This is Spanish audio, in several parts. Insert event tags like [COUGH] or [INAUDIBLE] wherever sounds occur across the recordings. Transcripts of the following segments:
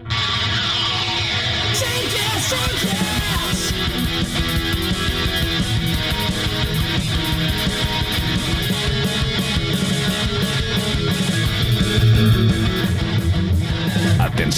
Change it, change it.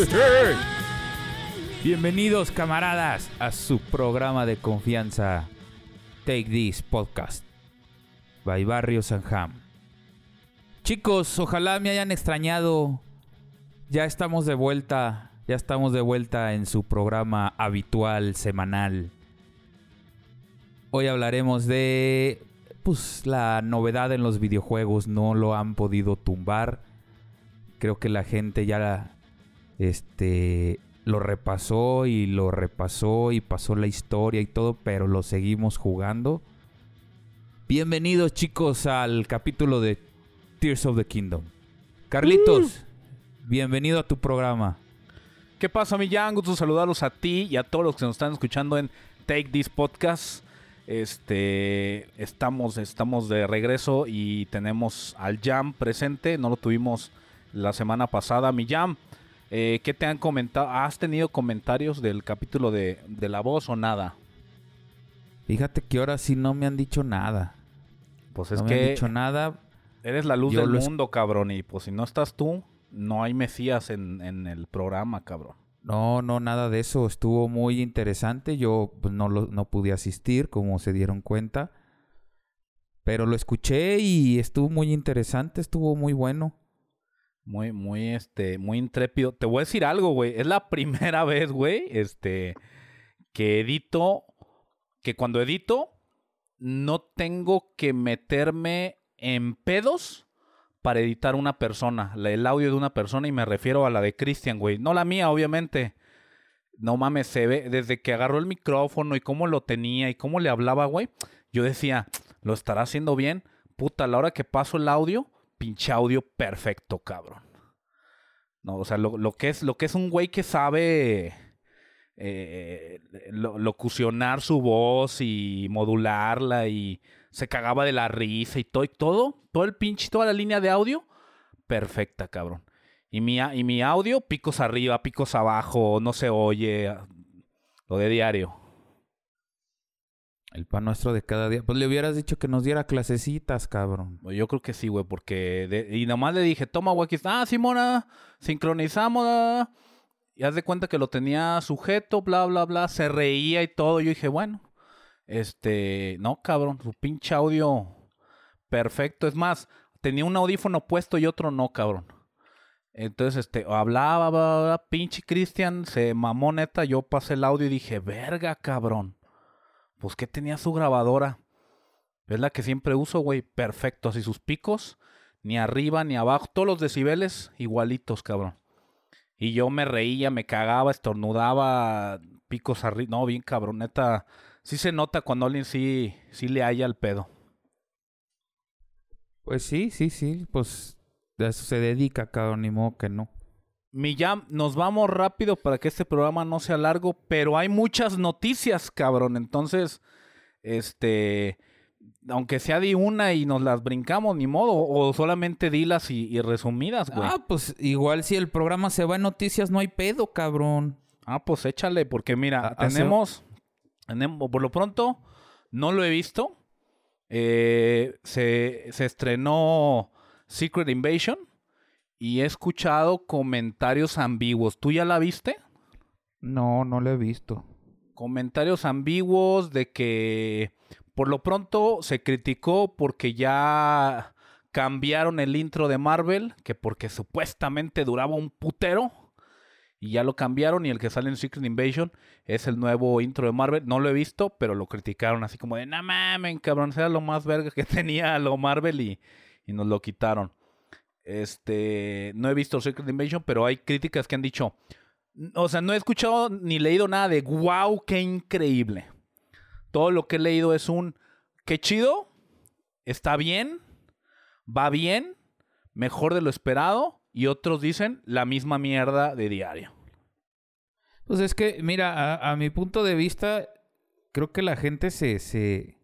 [LAUGHS] Bienvenidos camaradas a su programa de confianza Take This Podcast by Barrio Sanjam. Chicos, ojalá me hayan extrañado. Ya estamos de vuelta, ya estamos de vuelta en su programa habitual semanal. Hoy hablaremos de pues la novedad en los videojuegos, no lo han podido tumbar. Creo que la gente ya este lo repasó y lo repasó y pasó la historia y todo, pero lo seguimos jugando. Bienvenidos chicos al capítulo de Tears of the Kingdom. Carlitos, bienvenido a tu programa. ¿Qué pasa, mi Jan? Gusto saludarlos a ti y a todos los que nos están escuchando en Take This Podcast. Este, estamos, estamos de regreso y tenemos al Jam presente. No lo tuvimos la semana pasada. Mi Jam, eh, ¿qué te han comentado? ¿Has tenido comentarios del capítulo de, de la voz o nada? Fíjate que ahora sí no me han dicho nada. Pues es no me han que dicho nada. eres la luz yo del es- mundo, cabrón. Y pues si no estás tú, no hay Mesías en, en el programa, cabrón. No, no, nada de eso. Estuvo muy interesante. Yo pues, no, lo- no pude asistir, como se dieron cuenta. Pero lo escuché y estuvo muy interesante, estuvo muy bueno. Muy, muy, este, muy intrépido. Te voy a decir algo, güey. Es la [LAUGHS] primera vez, güey, este, que edito, que cuando edito, no tengo que meterme en pedos para editar una persona, el audio de una persona, y me refiero a la de Cristian, güey. No la mía, obviamente. No mames, se ve, desde que agarró el micrófono y cómo lo tenía y cómo le hablaba, güey. Yo decía, lo estará haciendo bien. Puta, a la hora que paso el audio, pinche audio perfecto, cabrón. No, o sea, lo, lo que es, lo que es un güey que sabe eh, lo- locucionar su voz y modularla y se cagaba de la risa y todo, y todo, todo el pinche, toda la línea de audio, perfecta, cabrón. Y mi, y mi audio, picos arriba, picos abajo, no se oye, lo de diario. El pan nuestro de cada día. Pues le hubieras dicho que nos diera clasecitas, cabrón. Yo creo que sí, güey, porque... y nomás le dije, toma, güey, aquí está. Ah, Simona, sincronizamos. ah". Y haz de cuenta que lo tenía sujeto, bla, bla, bla. Se reía y todo. Yo dije, bueno, este... No, cabrón, su pinche audio perfecto. Es más, tenía un audífono puesto y otro no, cabrón. Entonces, este, hablaba, bla, bla, bla, pinche Cristian, se mamó neta. Yo pasé el audio y dije, verga, cabrón. Pues que tenía su grabadora. Es la que siempre uso, güey. Perfecto. Así sus picos, ni arriba ni abajo. Todos los decibeles igualitos, cabrón. Y yo me reía, me cagaba, estornudaba, picos arriba. No, bien cabrón, neta. Sí se nota cuando alguien sí, sí le haya el pedo. Pues sí, sí, sí. Pues eso se dedica, cabrón, ni modo que no. Mi jam, nos vamos rápido para que este programa no sea largo, pero hay muchas noticias, cabrón. Entonces, este, aunque sea de una y nos las brincamos, ni modo, o solamente dilas y, y resumidas, güey. Ah, pues igual si el programa se va en noticias, no hay pedo, cabrón. Ah, pues échale, porque mira, hace- tenemos, tenemos- por lo pronto, no lo he visto. Eh, se, se estrenó Secret Invasion y he escuchado comentarios ambiguos. ¿Tú ya la viste? No, no lo he visto. Comentarios ambiguos de que por lo pronto se criticó porque ya cambiaron el intro de Marvel, que porque supuestamente duraba un putero. Y ya lo cambiaron y el que sale en Secret Invasion es el nuevo intro de Marvel. No lo he visto, pero lo criticaron así como de, no mames, cabrón, era lo más verga que [LAUGHS] tenía lo Marvel y, y nos lo quitaron. Este, no he visto Secret Invasion, pero hay críticas que han dicho, o sea, no he escuchado ni leído nada de wow, qué increíble. Todo lo que he leído es un qué chido, está bien, va bien, mejor de lo esperado. Y otros dicen la misma mierda de diario. Pues es que, mira, a, mi punto de vista, creo que la gente se, se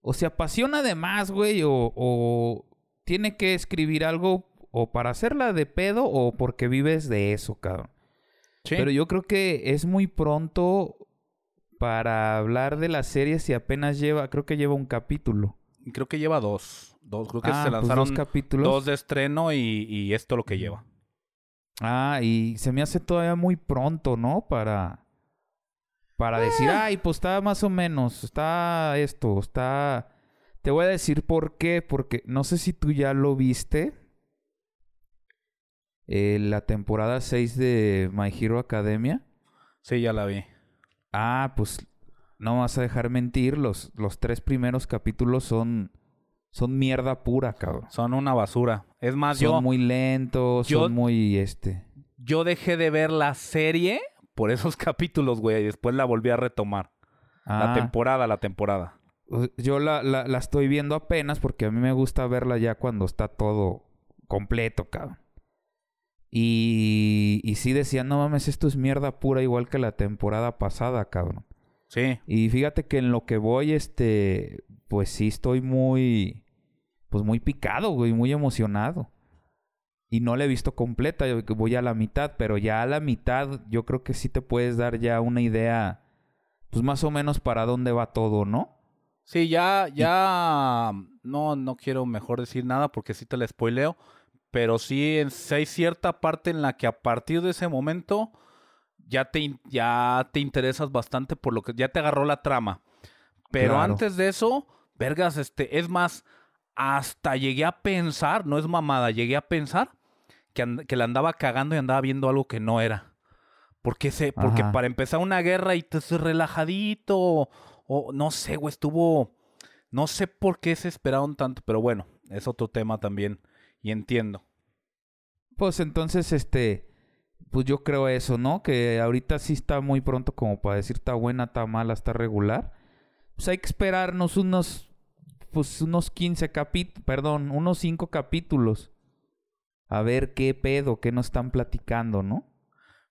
o se apasiona de más, güey, o tiene que escribir algo o para hacerla de pedo o porque vives de eso, cabrón. Sí. Pero yo creo que es muy pronto para hablar de la serie si apenas lleva, creo que lleva un capítulo. Creo que lleva dos. Dos, creo que Ah, se pues lanzaron dos capítulos. dos de estreno y, y esto lo que lleva. Ah, y se me hace todavía muy pronto, ¿no? Para para decir, Eh. ay, pues está más o menos, está esto, está Te voy a decir por qué, porque no sé si tú ya lo viste. Eh, la temporada 6 de My Hero Academia. Sí, ya la vi. Ah, pues no vas a dejar mentir, los, los tres primeros capítulos son, son mierda pura, cabrón. Son una basura. Es más, son yo, muy lentos, yo- son muy, este... yo dejé de ver la serie por esos [LAUGHS] capítulos, güey. Y después la volví a retomar. La Ah, temporada, la temporada. Yo la, la, la estoy viendo apenas porque a mí me gusta verla ya cuando está todo completo, cabrón. Y, y sí decían, no mames, esto es mierda pura igual que la temporada pasada, cabrón. Sí. Y fíjate que en lo que voy, este, pues sí estoy muy, pues muy picado, güey, muy emocionado. Y no la he visto completa, yo voy a la mitad, pero ya a la mitad yo creo que sí te puedes dar ya una idea, pues más o menos para dónde va todo, ¿no? Sí, ya, ya. No, no quiero mejor decir nada porque sí te la spoileo. Pero sí, en, hay cierta parte en la que a partir de ese momento ya te, ya te interesas bastante por lo que ya te agarró la trama. Pero Claro. antes de eso, vergas, este, es más, hasta llegué a pensar, no es mamada, llegué a pensar que, que la andaba cagando y andaba viendo algo que no era. Porque se, porque para empezar una guerra y te relajadito, o, o no sé, güey, estuvo. No sé por qué se esperaron tanto, pero bueno, es otro tema también. Y entiendo. Pues entonces, este, pues yo creo eso, ¿no? Que ahorita sí está muy pronto como para decir está buena, está mala, está regular. Pues hay que esperarnos unos, pues unos 15 capítulos, perdón, unos 5 capítulos. A ver qué pedo, qué nos están platicando, ¿no?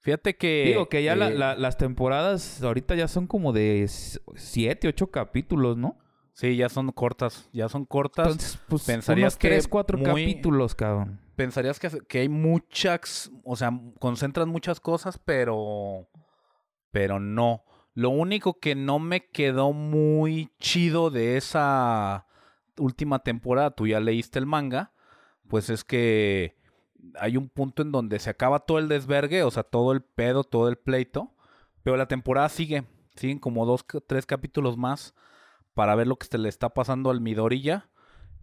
Fíjate que. Digo que ya la- eh, la- las temporadas ahorita ya son como de 7, 8 capítulos, ¿no? Sí, ya son cortas. Ya son cortas. Entonces, pues pensarías unos que 3, 4 muy- capítulos, cabrón. pensarías que, que hay muchas, o sea, concentran muchas cosas, pero, pero no. Lo único que no me quedó muy chido de esa última temporada, tú ya leíste el manga, pues es que hay un punto en donde se acaba todo el desvergue, o sea, todo el pedo, todo el pleito, pero la temporada sigue, siguen como dos, tres capítulos más para ver lo que se le está pasando al Midorilla.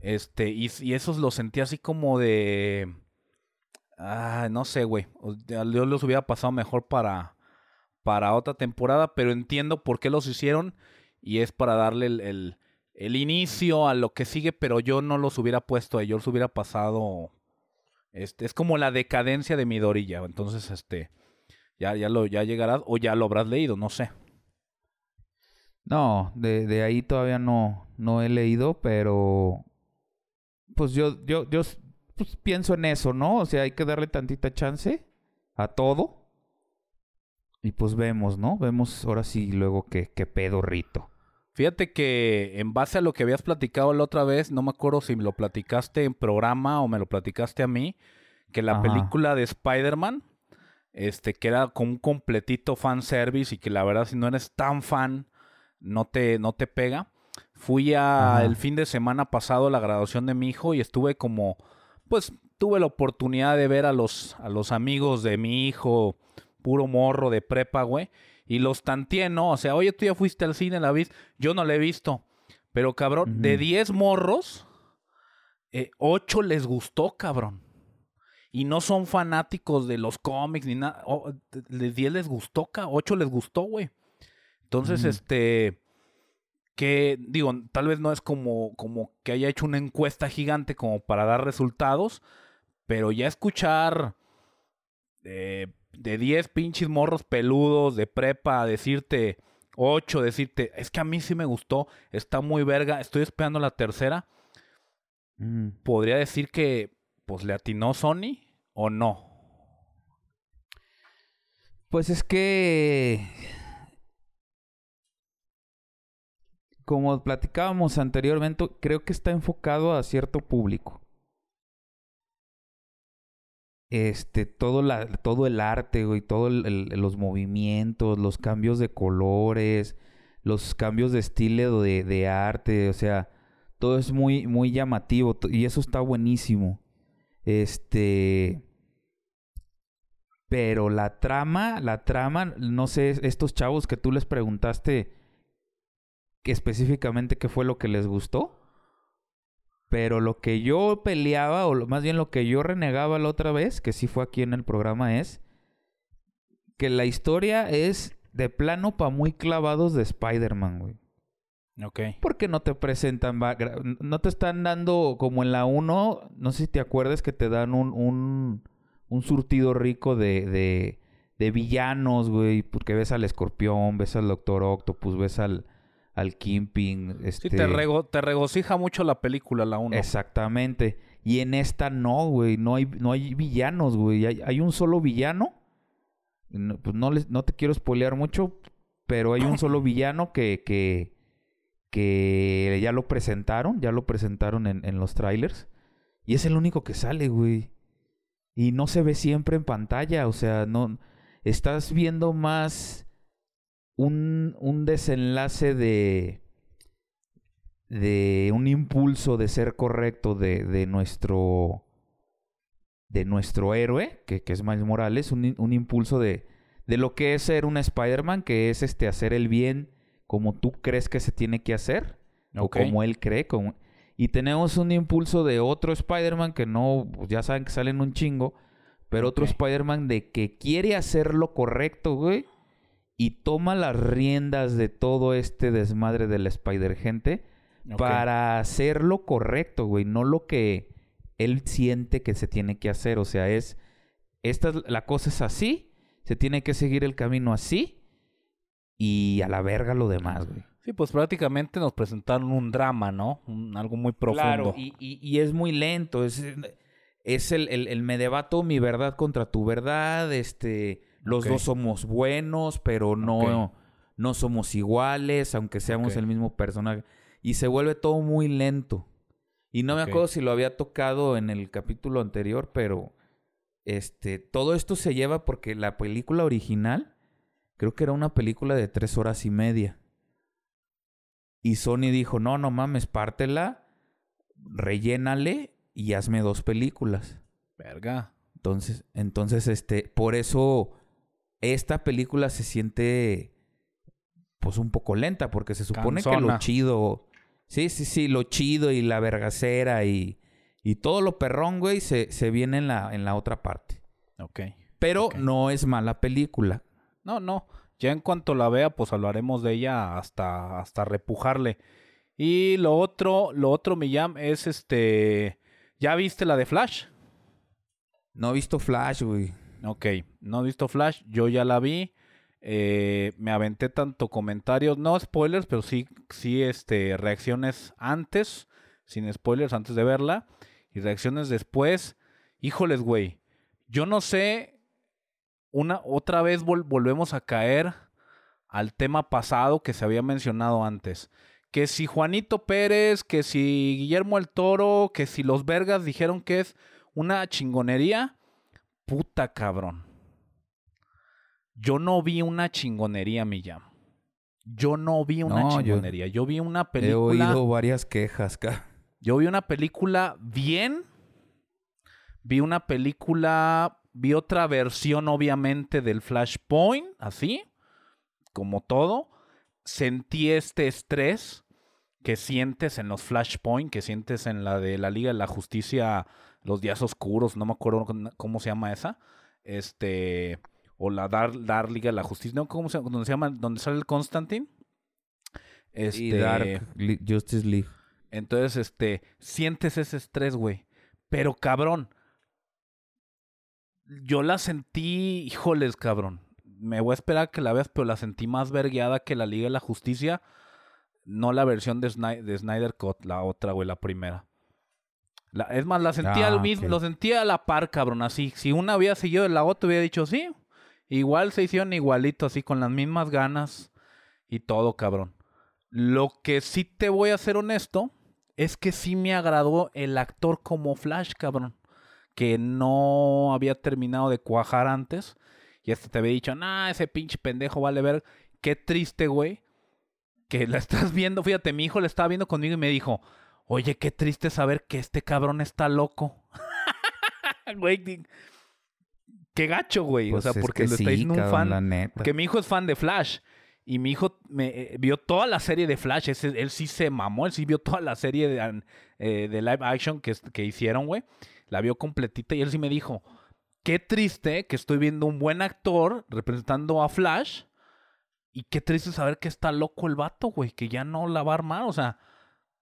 Este, y, esos los sentí así como de. Ah, no sé, güey. Yo los hubiera pasado mejor para, para otra temporada, pero entiendo por qué los hicieron. Y es para darle el, el, inicio a lo que sigue, pero yo no los hubiera puesto. Yo los hubiera pasado. Este, es como la decadencia de Midorilla. Entonces, este. Ya, ya lo, ya llegarás, o ya lo habrás leído, no sé. No, de, de ahí todavía no, no he leído, pero pues yo, yo, yo pues pienso en eso, ¿no? O sea, hay que darle tantita chance a todo. Y pues vemos, ¿no? Vemos ahora sí luego qué, qué pedo rito. Fíjate que en base a lo que habías platicado la otra vez, no me acuerdo si me lo platicaste en programa o me lo platicaste a mí, que la Ajá. película de Spider-Man este, que era como un completito fan service y que la verdad si no eres tan fan, no te, no te pega. Fui a Ajá. el fin de semana pasado a la graduación de mi hijo y estuve como, pues tuve la oportunidad de ver a los, a los amigos de mi hijo, puro morro de prepa, güey. Y los tanteé, ¿no? O sea, oye, tú ya fuiste al cine, la viste. Yo no la he visto. Pero cabrón, de Ujú. 10 morros, eh, 8 les gustó, cabrón. Y no son fanáticos de los cómics ni nada. Oh, de 10 les gustó, 8 les gustó, güey. Entonces, este. Que digo, tal vez no es como, como que haya hecho una encuesta gigante como para dar resultados. Pero ya escuchar eh, de 10 pinches morros peludos de prepa decirte 8, decirte, es que a mí sí me gustó, está muy verga, estoy esperando la tercera. Mm. Podría decir que pues le atinó Sony o no. Pues es que. Como platicábamos anteriormente, creo que está enfocado a cierto público. Este, todo, la, todo el arte, güey, todos los movimientos, los cambios de colores, los cambios de estilo de, de arte, o sea, todo es muy, muy llamativo y eso está buenísimo. Este. Pero la trama, la trama, no sé, estos chavos que tú les preguntaste que específicamente qué fue lo que les gustó. Pero lo que yo peleaba, o lo- más bien lo que yo renegaba la otra vez, que sí fue aquí en el programa, es que la historia es de plano pa' muy clavados de Spider-Man, güey. Ok. Porque no te presentan, no te están dando como en la 1, no sé si te acuerdas que te dan un, un, un surtido rico de, de, de villanos, güey, porque ves al escorpión, ves al Doctor Octopus, ves al, al Kingpin. Sí, Este... te, rego- te regocija mucho la película, la 1. Exactamente. Y en esta no, güey, no hay, no hay villanos, güey, hay, hay un solo villano. No, pues no, les, no te quiero spoilear mucho, pero hay un solo [LAUGHS] villano que, que, que ya lo presentaron, ya lo presentaron en, en los trailers. Y es el único que sale, güey. Y no se ve siempre en pantalla, o sea, no... Estás viendo más un, un desenlace de... de un impulso de ser correcto de, de nuestro... de nuestro héroe, que, que es Miles Morales, un, un impulso de, de lo que es ser un Spider-Man, que es este hacer el bien como tú crees que se tiene que hacer, o como él cree. Como... Y tenemos un impulso de otro Spider-Man que no, pues, ya saben que salen un chingo, pero otro. Spider-Man de que quiere hacer lo correcto, güey, y toma las riendas de todo este desmadre de la Spider-Gente Ok. para hacer lo correcto, güey, no lo que él siente que se tiene que hacer. O sea, es, esta, es- la cosa es así, se tiene que seguir el camino así y a la verga lo demás, güey. Sí, pues prácticamente nos presentaron un drama, ¿no? Un- algo muy profundo. Claro, y, y- y es muy lento, es, es el, el, el me debato mi verdad contra tu verdad, este, los dos somos buenos, pero no, no somos iguales, aunque seamos el mismo personaje. Y se vuelve todo muy lento. Y no me acuerdo si lo había tocado en el capítulo anterior, pero este, todo esto se lleva porque la película original, creo que era una película de tres horas y media. Y Sony dijo, no, no mames, pártela, rellénale y hazme dos películas. Verga. Entonces, entonces, este, por eso esta película se siente pues un poco lenta, porque se supone que lo chido, sí, sí, sí, lo chido y la vergacera y, y todo lo perrón, güey, se, se viene en la, en la otra parte. Ok. Pero no es mala película. No, no. Ya en cuanto la vea, pues hablaremos de ella hasta, hasta repujarle. Y lo otro, lo otro, Millán, es este. ¿Ya viste la de Flash? No he visto Flash, güey. Ok, no he visto Flash, yo ya la vi. eh, me aventé tanto comentarios, no spoilers, pero sí, sí, este, reacciones antes, sin spoilers, antes de verla. Y reacciones después. Híjoles, güey. Yo no sé. Una, otra vez vol- volvemos a caer al tema pasado que se había mencionado antes. Que si Juanito Pérez, que si Guillermo el Toro, que si los Vergas dijeron que es una chingonería. Puta cabrón. Yo no vi una chingonería, Millán. Yo no vi una No, chingonería. Yo, vi una He película. oído varias quejas, ca. Yo vi una película bien. Vi una película. Vi otra versión, obviamente, del Flashpoint, así. Como todo. Sentí este estrés que sientes en los Flashpoint, que sientes en la de la Liga de la Justicia, los días oscuros, no me acuerdo cómo se llama esa. Este. O la Dar, Dar Liga de la Justicia, ¿no? ¿Cómo se, donde se llama? Donde sale el Constantine. Este, Y Dark Li- Justice League. entonces, este, sientes ese estrés, güey. Pero cabrón, yo la sentí, híjoles, cabrón. Me voy a esperar a que la veas, pero la sentí más vergueada que la Liga de la Justicia. No la versión de, Sny- de Snyder Cut, la otra, güey, la primera. La- es más, la sentía Ah, al mismo, ok. lo sentía a la par, cabrón, así. Si una había seguido de la otra, hubiera dicho sí. Igual se hicieron igualito, así, con las mismas ganas y todo, cabrón. Lo que sí te voy a ser honesto es que sí me agradó el actor como Flash, cabrón. Que no había terminado de cuajar antes. Y hasta te había dicho, nah, ese pinche pendejo vale ver. Qué triste, güey. Que la [LAUGHS] estás viendo. Fíjate, mi hijo la estaba viendo conmigo y me dijo, oye, qué triste saber que este cabrón está loco. [LAUGHS] Güey, qué gacho, güey. Pues o sea, es porque que lo está sí, diciendo un fan. Porque mi hijo es fan de Flash. Y mi hijo me, eh, vio toda la serie de Flash. Ese- él sí se mamó. Él sí vio toda la serie de, eh, de live action que, que hicieron, güey. La vio completita y él sí me dijo, qué triste que estoy viendo un buen actor representando a Flash. Y qué triste saber que está loco el vato, güey. Que ya no la va a armar. O sea,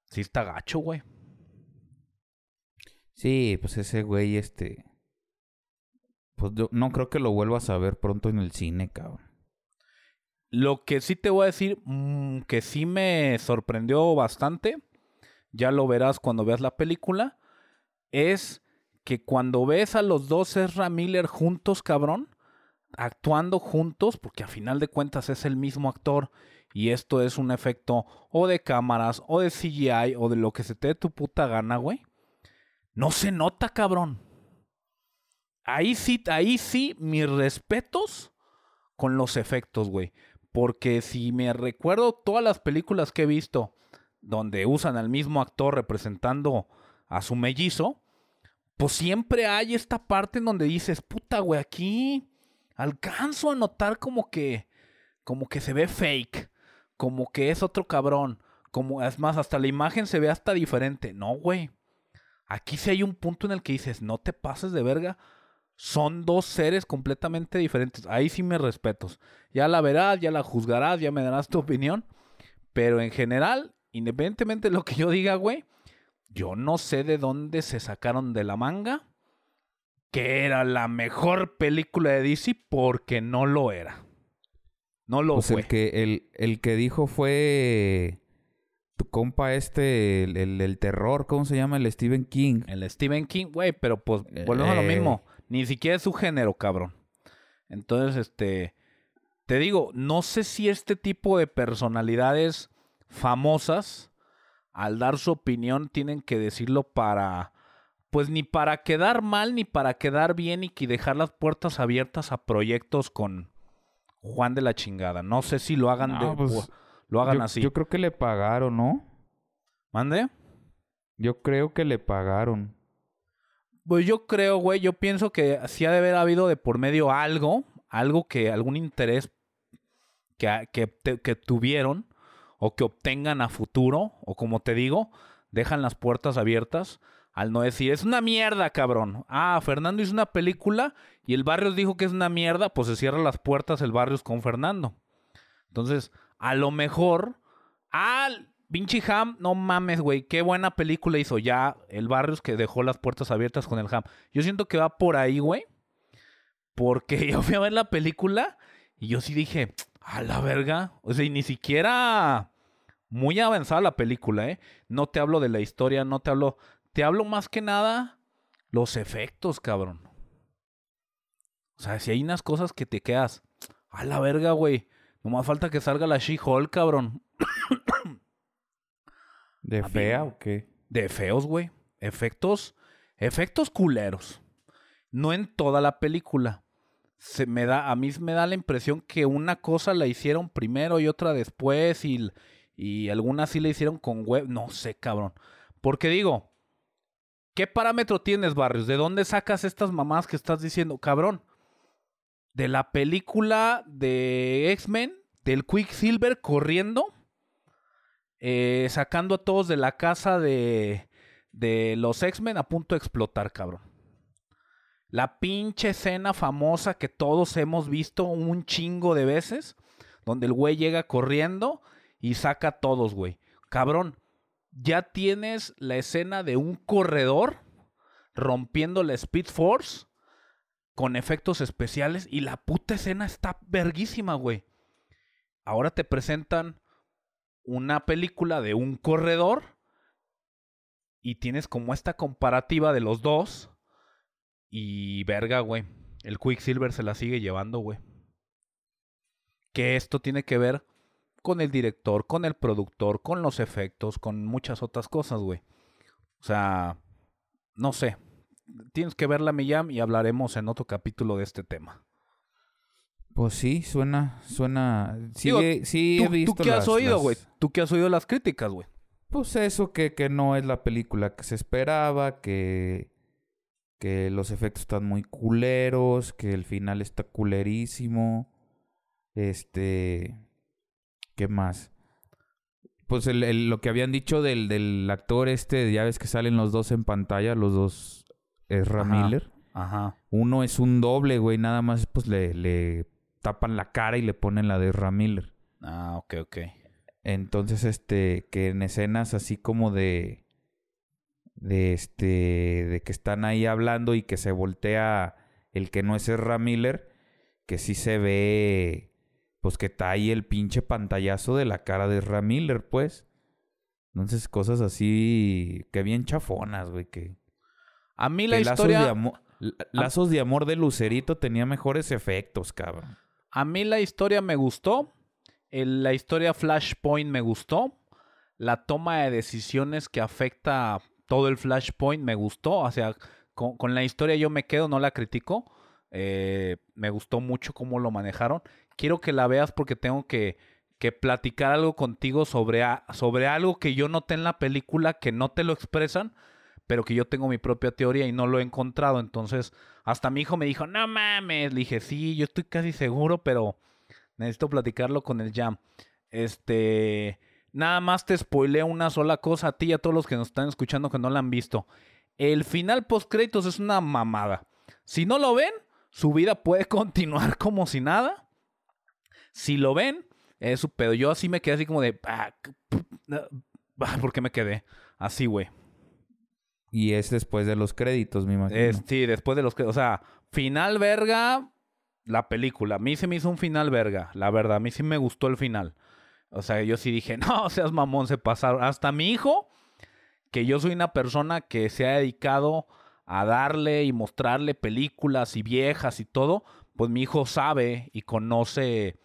sí está gacho, güey. Sí, pues ese güey, este... Pues yo no creo que lo vuelvas a ver pronto en el cine, cabrón. Lo que sí te voy a decir, mm, que sí me sorprendió bastante, ya lo verás cuando veas la película, es que cuando ves a los dos Ezra Miller juntos, cabrón, actuando juntos, porque a final de cuentas es el mismo actor y esto es un efecto o de cámaras o de CGI o de lo que se te dé tu puta gana, güey. No se nota, cabrón. Ahí sí, ahí sí, mis respetos con los efectos, güey. Porque si me recuerdo todas las películas que he visto donde usan al mismo actor representando a su mellizo, pues siempre hay esta parte en donde dices, puta, güey, aquí alcanzo a notar como que, como que se ve fake, como que es otro cabrón, como, es más, hasta la imagen se ve hasta diferente. No, güey. Aquí sí hay un punto en el que dices, no te pases de verga. Son dos seres completamente diferentes. Ahí sí me respetos. Ya la verás, ya la juzgarás, ya me darás tu opinión. Pero en general, independientemente de lo que yo diga, güey, yo no sé de dónde se sacaron de la manga que era la mejor película de DC porque no lo era. No lo Pues fue. el que, el, el que dijo fue tu compa este, el, el, el terror, ¿cómo se llama? El Stephen King. El Stephen King, güey, pero pues volvemos a lo Eh. mismo. Ni siquiera es su género, cabrón. Entonces, este. Te digo, no sé si este tipo de personalidades famosas, al dar su opinión, tienen que decirlo para. Pues ni para quedar mal, ni para quedar bien, y que dejar las puertas abiertas a proyectos con Juan de la chingada. No sé si lo hagan, No, de, pues, lo hagan yo, así. yo creo que le pagaron, ¿no? ¿Mande? Yo creo que le pagaron. Pues yo creo, güey, yo pienso que sí ha de haber habido de por medio algo, algo que, algún interés que, que, te- que tuvieron o que obtengan a futuro, o como te digo, dejan las puertas abiertas al no decir, es una mierda, cabrón. Ah, Fernando hizo una película y el Barrios dijo que es una mierda, pues se cierran las puertas el Barrios con Fernando. Entonces, a lo mejor, ah, pinche Ham, no mames, güey, qué buena película hizo ya el Barrios que dejó las puertas abiertas con el Ham. Yo siento que va por ahí, güey, porque [LAUGHS] yo fui a ver la película y yo sí dije, a la verga, o sea, y ni siquiera muy avanzada la película, ¿eh? No te hablo de la historia, no te hablo, te hablo más que nada los efectos, cabrón. O sea, si hay unas cosas que te quedas, a la verga, güey. Nomás falta que salga la She-Hulk, cabrón. [COUGHS] ¿De A fea o qué? De feos, güey. Efectos, efectos culeros. No en toda la película. se me da, a mí me da la impresión que una cosa la hicieron primero y otra después y, y algunas sí la hicieron con web. No sé, cabrón. Porque digo, ¿qué parámetro tienes, Barrios? ¿De dónde sacas estas mamás que estás diciendo, cabrón? De la película de X-Men, del Quicksilver corriendo, eh, sacando a todos de la casa de, de los X-Men a punto de explotar, cabrón. La pinche escena famosa que todos hemos visto un chingo de veces, donde el güey llega corriendo y saca a todos, güey. Cabrón, ya tienes la escena de un corredor rompiendo la Speed Force con efectos especiales y la puta escena está verguísima, güey. Ahora te presentan una película de un corredor y tienes como esta comparativa de los dos y verga, güey. El Quicksilver se la sigue llevando, güey. Que esto tiene que ver con el director, con el productor, con los efectos, con muchas otras cosas, güey. O sea, no sé. Tienes que verla, Millán, y hablaremos en otro capítulo de este tema. Pues sí, suena, suena. Sí, he, sí ¿tú, he visto. ¿Tú qué has las- oído, las- güey? ¿Tú qué has oído las críticas, güey? Pues eso que, que no es la película que se esperaba, que, que los efectos están muy culeros, que el final está culerísimo. Este. ¿Qué más? Pues el, el- lo que habían dicho del, del actor este, ya ves que salen los dos en pantalla, los dos Ezra Ajá. Miller. Ajá. Uno es un doble, güey, nada más pues le, le tapan la cara y le ponen la de Ezra Miller. Ah, ok, ok. Entonces, este, que en escenas así como de, de este, de que están ahí hablando y que se voltea el que no es Ezra Miller, que sí se ve, pues que está ahí el pinche pantallazo de la cara de Ezra Miller, pues. Entonces, cosas así, que bien chafonas, güey, que... A mí la lazos, historia... de lazos de amor de Lucerito tenía mejores efectos, cabrón. A mí la historia me gustó. el- la historia Flashpoint me gustó. La toma de decisiones que afecta todo el Flashpoint me gustó. O sea, con, con la historia yo me quedo, no la critico. Eh, me gustó mucho cómo lo manejaron. Quiero que la veas porque tengo que, que platicar algo contigo sobre, sobre algo que yo noté en la película que no te lo expresan, pero que yo tengo mi propia teoría y no lo he encontrado. Entonces, hasta mi hijo me dijo, no mames. Le dije, sí, yo estoy casi seguro, pero necesito platicarlo con el Jam. Este, nada más te spoileo una sola cosa a ti y a todos los que nos están escuchando que no la han visto. El final post créditos es una mamada. Si no lo ven, su vida puede [LAUGHS] continuar como si nada. Si lo ven, es su pedo. Yo así me quedé así como de, ah, ah, ¿por qué me quedé? Así, güey. Y es después de los créditos, me imagino. Es- sí, después de los que. O sea, final verga, la película. A mí se me hizo un final verga, la verdad. A mí sí me gustó el final. O sea, yo sí dije, [LAUGHS] no seas mamón, se pasaron. Hasta mi hijo, que yo soy una persona que se ha dedicado a darle y mostrarle películas y viejas y todo, pues mi hijo sabe y conoce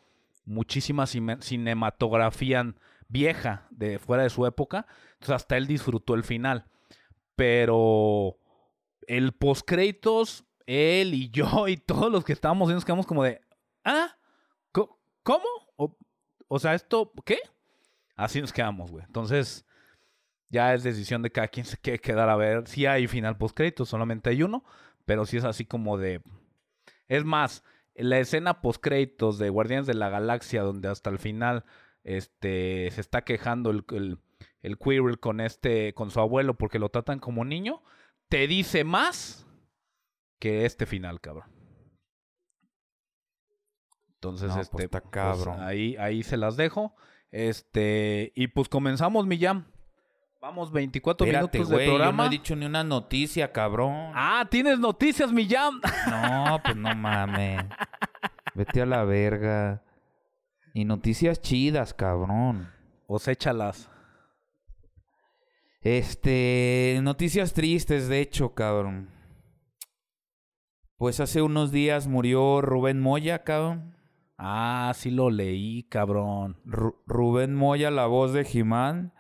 muchísima cine- cinematografía vieja de fuera de su época. Entonces hasta él disfrutó el final. Pero el postcréditos, él y yo y todos los que estábamos viendo nos quedamos como de, ¿ah? ¿Cómo? O, o sea, esto, ¿qué? Así nos quedamos, güey. Entonces, ya es decisión de cada quien se quiere quedar a ver. Si hay final postcréditos, solamente hay uno, pero sí es así como de... Es más, la escena postcréditos de Guardianes de la Galaxia, donde hasta el final este, se está quejando el, el, el Quirrell con este, con su abuelo porque lo tratan como niño, te dice más que este final, cabrón. Entonces, No, pues, este, pues, cabrón. ahí, ahí se las dejo. Este, y pues comenzamos, mi jam. Vamos, 24 Espérate, minutos de güey, yo programa. no he dicho ni una noticia, cabrón. Ah, tienes noticias, mi jam. No, pues no mames. [LAUGHS] Vete a la verga. Y noticias chidas, cabrón. Os échalas. Este, noticias tristes, de hecho, cabrón. Pues hace unos días murió Rubén Moya, cabrón. Ah, sí lo leí, cabrón. Ru- Rubén Moya, la voz de Jimán.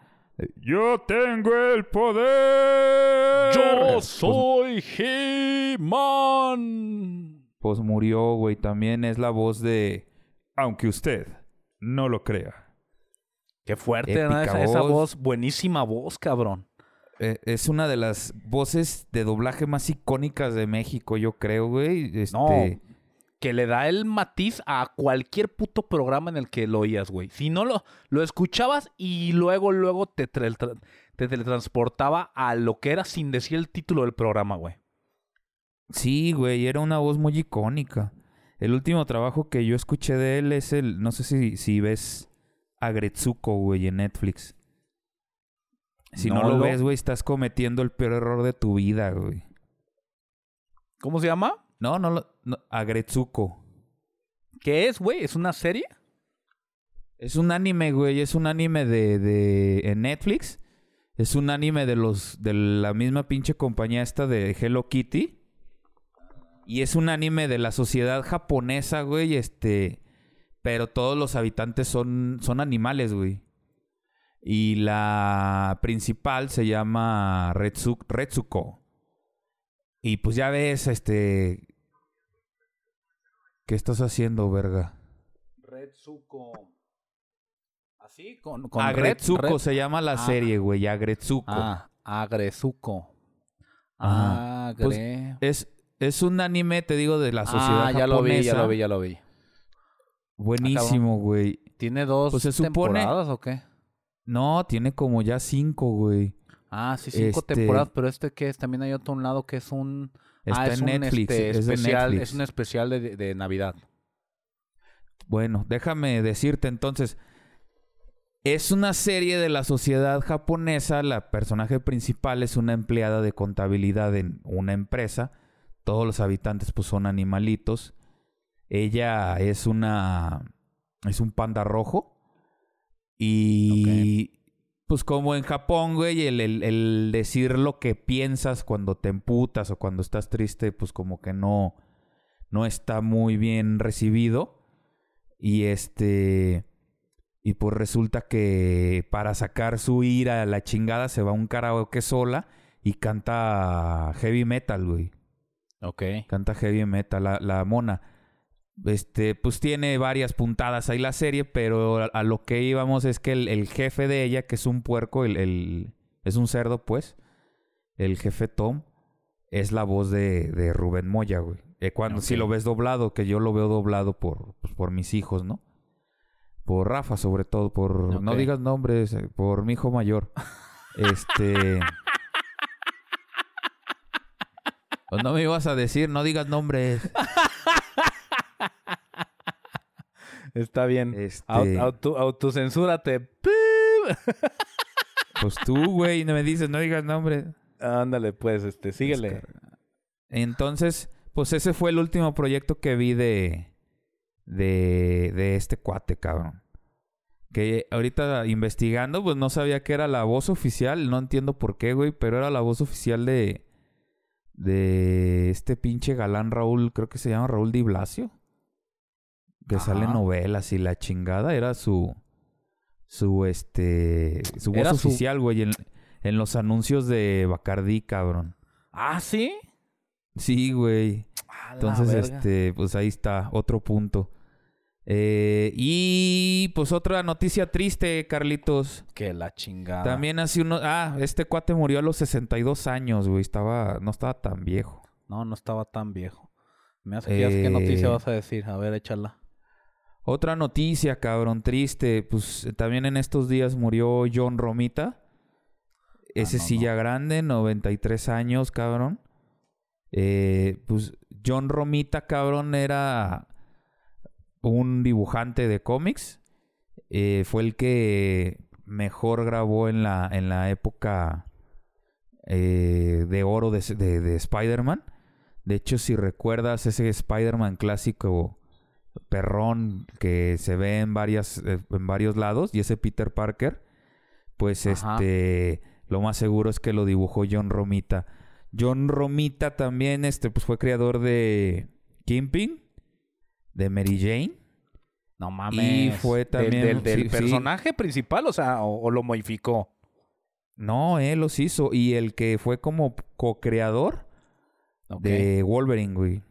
Yo tengo el poder. Yo Pues, soy He-Man. pues murió, güey. También es la voz de... Aunque usted no lo crea. Qué fuerte, ¿no? Esa, esa voz. voz, buenísima voz, cabrón. Eh, es una de las voces de doblaje más icónicas de México, yo creo, güey. Este, No, que le da el matiz a cualquier puto programa en el que lo oías, güey. Si no lo, lo escuchabas y luego, luego te, te teletransportaba a lo que era sin decir el título del programa, güey. Sí, güey, era una voz muy icónica. El último trabajo que yo escuché de él es el, no sé si, si ves a Gretsuko, güey, en Netflix. Si no, No lo, lo- ves, güey, estás cometiendo el peor error de tu vida, güey. ¿Cómo se llama? No, no, lo- no a Gretsuko. ¿Qué es, güey? ¿Es una serie? Es un anime, güey, es un anime de, de en Netflix. Es un anime de los de la misma pinche compañía esta de Hello Kitty. Y es un anime de la sociedad japonesa, güey, este, pero todos los habitantes son son animales, güey. Y la principal se llama Retsu- Retsuko. Y pues ya ves, este ¿Qué estás haciendo, verga? Retsuko. ¿Así? Con, con red- Agretsuko red- se llama la Ah. serie, güey. Agretsuko. Ah, Agresuko. Ajá. Pues, Agre... Es, es un anime, te digo, de la sociedad ah, ya lo vi, ya japonesa. lo vi, ya lo vi. Buenísimo, güey. ¿Tiene dos Pues se supone- temporadas o qué? No, tiene como ya cinco, güey. Ah, sí, cinco Este- temporadas, pero este que es, también hay otro un lado que es un... Está ah, es en un, Netflix. este, es especial, Netflix. Es un especial de, de Navidad. Bueno, déjame decirte entonces. Es una serie de la sociedad japonesa. La personaje principal es una empleada de contabilidad en una empresa. Todos los habitantes pues son animalitos. Ella es una... Es un panda rojo. Y... Pues como en Japón, güey, el, el- el decir lo que piensas cuando te emputas o cuando estás triste, pues como que no, no está muy bien recibido. Y este. Y pues resulta que para sacar su ira a la chingada se va a un karaoke sola y canta heavy metal, güey. Ok. Canta heavy metal, la, la mona. Este, pues tiene varias puntadas ahí la serie, pero a, a lo que íbamos es que el, el jefe de ella, que es un puerco, el, el- es un cerdo, pues, el jefe Tom, es la voz de, de Rubén Moya, güey. Eh, cuando si lo ves doblado, que yo lo veo doblado por, pues, por mis hijos, ¿no? Por Rafa, sobre todo, por... No digas nombres, eh, por mi hijo mayor. este... [LAUGHS] Pues no me ibas a decir, no digas nombres. [LAUGHS] Está bien. Este, Au- auto- autocensúrate. [LAUGHS] Pues tú, güey, no me dices, no digas nombres. Ándale, pues, este, síguele. Descarga. Entonces, pues ese fue el último proyecto que vi de, de, de este cuate, cabrón. Que ahorita investigando, pues no sabía que era la voz oficial, no entiendo por qué, güey, pero era la voz oficial de, de este pinche galán Raúl, creo que se llama Raúl Di Blasio. Que sale Ajá. novelas y la chingada, era su, su, este, su voz Era su- oficial, güey, en, en los anuncios de Bacardí, cabrón. Ah, ¿sí? Sí, güey. Entonces, este, pues ahí está, otro punto. Eh, y pues otra noticia triste, Carlitos. Que la chingada. También hace uno... Ah, este cuate murió a los 62 años, güey. Estaba... No estaba tan viejo. No, no estaba tan viejo. Me hace que qué noticia Eh, vas a decir. A ver, échala. Otra noticia, cabrón, triste. Pues también en estos días murió John Romita. Ese Ah, no, ya grande, 93 años, cabrón. Eh, pues John Romita, cabrón, era un dibujante de cómics. Eh, fue el que mejor grabó en la, en la época eh, de oro de, de- de Spider-Man. De hecho, si recuerdas ese Spider-Man clásico perrón que se ve en varias eh, en varios lados y ese Peter Parker pues Ajá. este lo más seguro es que lo dibujó John Romita John Romita también este pues fue creador de Kingpin de Mary Jane No mames. fue Del- también- Del, del sí. personaje principal, o sea, o, o lo modificó. no él los hizo y el que fue como co-creador de Wolverine güey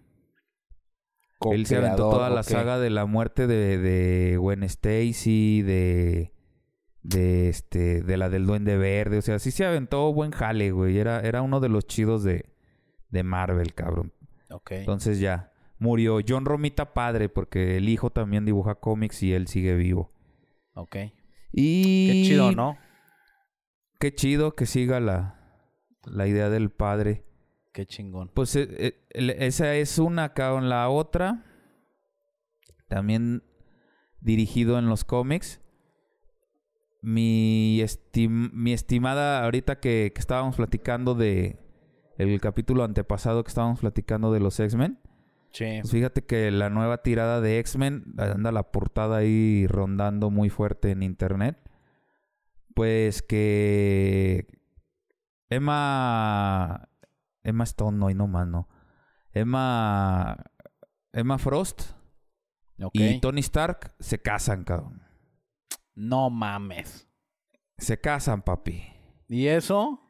Él se aventó toda la saga de la muerte de, de Gwen Stacy, de, de este, de la del Duende Verde. O sea, sí se aventó buen jale, güey. Era, era uno de los chidos de, de Marvel, cabrón. Entonces ya, murió John Romita padre, porque el hijo también dibuja cómics y él sigue vivo. Ok. Y... Qué chido, ¿no? Qué chido que siga la, la idea del padre. Qué chingón. Pues eh, eh, esa es una, cabrón. La otra, también dirigido en los cómics. Mi, estim- mi estimada, ahorita que, que estábamos platicando de el capítulo antepasado que estábamos platicando de los X-Men. Sí. Pues fíjate que la nueva tirada de X-Men anda la portada ahí rondando muy fuerte en internet. Pues que Emma Emma Stone no y no más no. Emma Emma Frost y Tony Stark se casan, cabrón. No mames. Se casan, papi. ¿Y eso?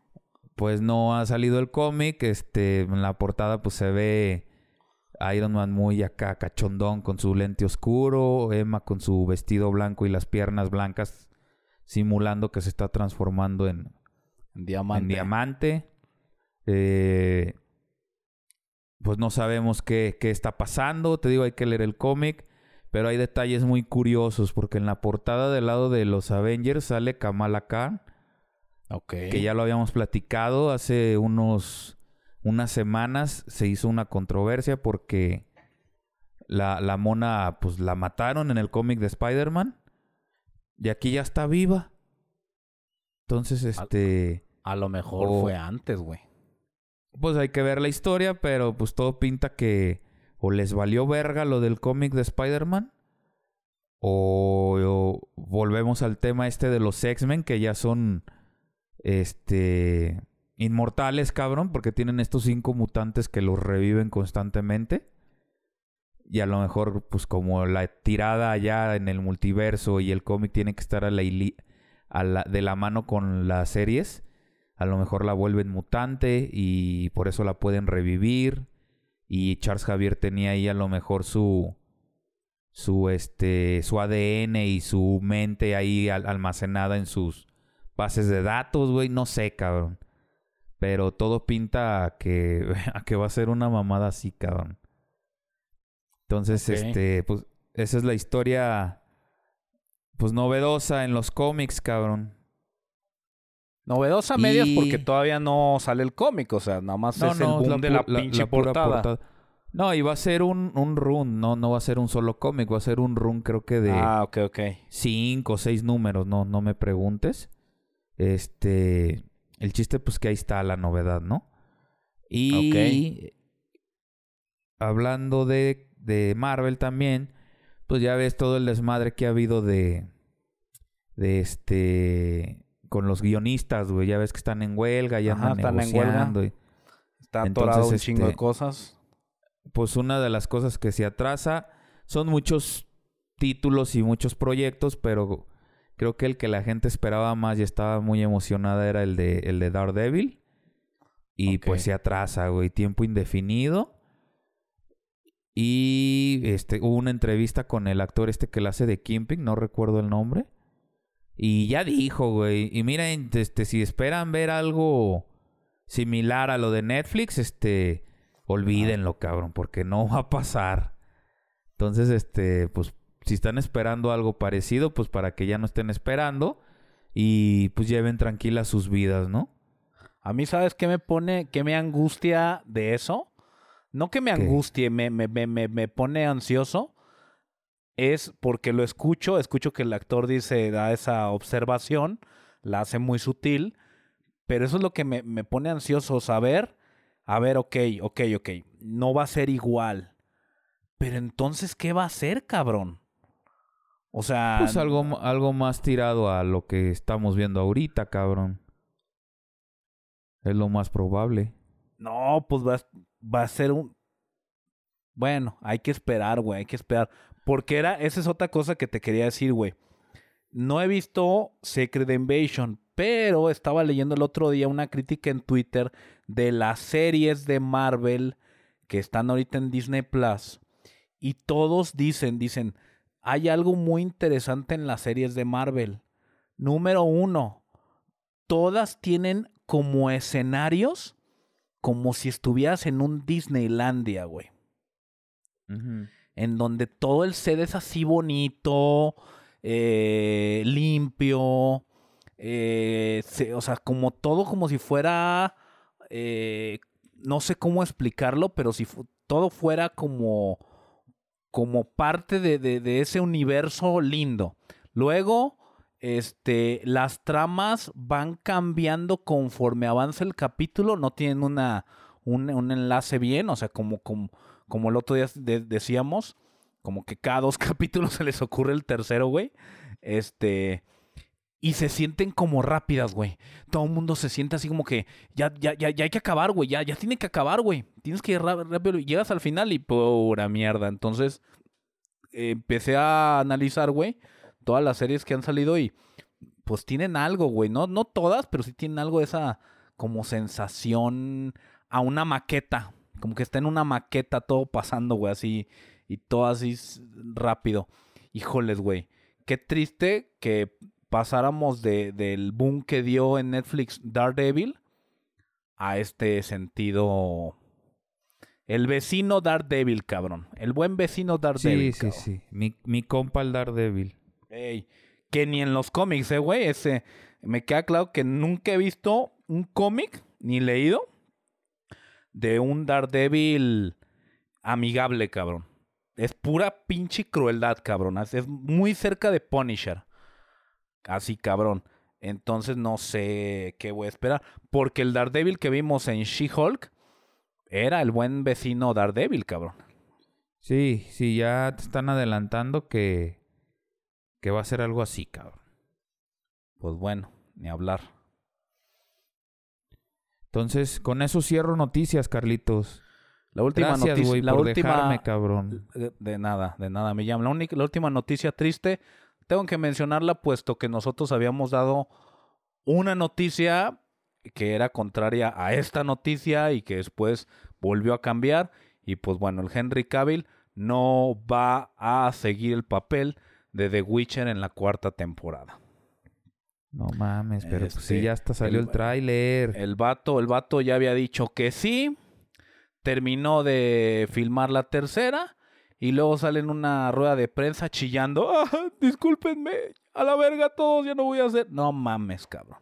Pues no ha salido el cómic, este en la portada pues se ve Iron Man muy acá cachondón con su lente oscuro, Emma con su vestido blanco y las piernas blancas simulando que se está transformando en, Diamante. en diamante. Eh, pues no sabemos qué, qué está pasando, te digo, hay que leer el cómic, pero hay detalles muy curiosos porque en la portada del lado de los Avengers sale Kamala Khan Ok. que ya lo habíamos platicado hace unos unas semanas se hizo una controversia porque la, la mona pues la mataron en el cómic de Spider-Man y aquí ya está viva. Entonces, este, A lo mejor O- fue antes, güey. Pues hay que ver la historia, pero pues todo pinta que o les valió verga lo del cómic de Spider-Man o, volvemos al tema este de los X-Men que ya son este inmortales, cabrón, porque tienen estos cinco mutantes que los reviven constantemente. Y a lo mejor, pues como la tirada allá en el multiverso y el cómic tiene que estar a la- de la mano con las series, a lo mejor la vuelven mutante y por eso la pueden revivir. Y Charles Javier tenía ahí a lo mejor su su este su ADN y su mente ahí al- almacenada en sus bases de datos, güey, no sé, cabrón. Pero todo pinta a que [LAUGHS] a que va a ser una mamada así, cabrón. Entonces, este, pues esa es la historia pues novedosa en los cómics, cabrón. Novedosa a medias Y- porque todavía no sale el cómic. O sea, nada más es el boom la de la, la- pinche la portada. No, y va a ser un, un run, no, no va a ser un solo cómic, va a ser un run creo que de Ah, ok, ok. cinco o seis números, no, no me preguntes. Este, el chiste pues que ahí está la novedad, ¿no? Y hablando de, de Marvel también, pues ya ves todo el desmadre que ha habido de, de este, con los guionistas, güey, ya ves que están en huelga, ya Ajá, andan están en huelga. negociando. y- Está Entonces, atorado un chingo de este, cosas. pues una de las cosas que se atrasa son muchos títulos y muchos proyectos, pero creo que el que la gente esperaba más y estaba muy emocionada era el de, el de Daredevil. Y pues se atrasa, güey, tiempo indefinido. Y este hubo una entrevista con el actor este que la hace de Kimping, no recuerdo el nombre. Y ya dijo, güey, y miren, este si esperan ver algo similar a lo de Netflix, este olvídenlo, cabrón, porque no va a pasar. Entonces, este, pues, si están esperando algo parecido, pues para que ya no estén esperando y pues lleven tranquilas sus vidas, ¿no? A mí, ¿sabes qué me pone, qué me angustia de eso? No que me angustie, me, me, me, me, me pone ansioso. Es porque lo escucho, escucho que el actor dice, da esa observación, la hace muy sutil, pero eso es lo que me, me pone ansioso, saber, a ver, ok, ok, ok, no va a ser igual. Pero entonces, ¿qué va a ser, cabrón? O sea... Pues algo, algo más tirado a lo que estamos viendo ahorita, cabrón. Es lo más probable. No, pues va, va a ser un... Bueno, hay que esperar, güey, hay que esperar. Porque era, esa es otra cosa que te quería decir, güey. No he visto Secret Invasion, pero estaba leyendo el otro día una crítica en Twitter de las series de Marvel que están ahorita en Disney Plus. Y todos dicen, dicen, hay algo muy interesante en las series de Marvel. Número uno, todas tienen como escenarios como si estuvieras en un Disneylandia, güey. En donde todo el set es así bonito, eh, limpio, eh, o sea, como todo como si fuera, eh, no sé cómo explicarlo, pero si todo fuera como, como parte de, de, ese universo lindo. Luego, este, las tramas van cambiando conforme avanza el capítulo, no tienen una, un, un enlace bien, o sea, como, como, como el otro día decíamos, como que cada dos [LAUGHS] capítulos se les ocurre el tercero, güey. Este. Y se sienten como rápidas, güey. Todo el mundo se siente así como que ya, ya, ya, ya hay que acabar, güey. Ya, ya tiene que acabar, güey. Tienes que ir rápido. Llegas al final y pura mierda. Entonces, empecé a analizar, güey, todas las series que han salido y pues tienen algo, güey. No, no todas, pero sí tienen algo de esa como sensación a una maqueta. Como que está en una maqueta todo pasando, güey, así. Y todo así rápido. Híjoles, güey. Qué triste que pasáramos de, del boom que dio en Netflix Daredevil a este sentido. El vecino Daredevil, cabrón. El buen vecino Daredevil. Sí, sí, sí. Mi, mi compa el Daredevil. Ey, que ni en los cómics, eh, güey. Ese, me queda claro que nunca he visto un cómic, ni leído, de un Daredevil amigable, cabrón. Es pura pinche crueldad, cabrón. Es muy cerca de Punisher. Así, cabrón. Entonces no sé qué voy a esperar. Porque el Daredevil que vimos en She-Hulk era el buen vecino Daredevil, cabrón. Sí, sí, ya te están adelantando que, que va a ser algo así, cabrón. Pues bueno, ni hablar. Entonces, con eso cierro noticias, Carlitos. La última noticia, la por última, dejarme, cabrón. De, nada, de nada me llama. La, única, la última noticia triste, tengo que mencionarla puesto que nosotros habíamos dado una noticia que era contraria a esta noticia y que después volvió a cambiar. Y pues bueno, el Henry Cavill no va a seguir el papel de The Witcher en la cuarta temporada. No mames, pero pues sí, ya hasta salió el, el tráiler. El vato, el vato ya había dicho que sí terminó de filmar la tercera y luego sale en una rueda de prensa chillando, ah, discúlpenme, a la verga todos, ya no voy a hacer. No mames, cabrón.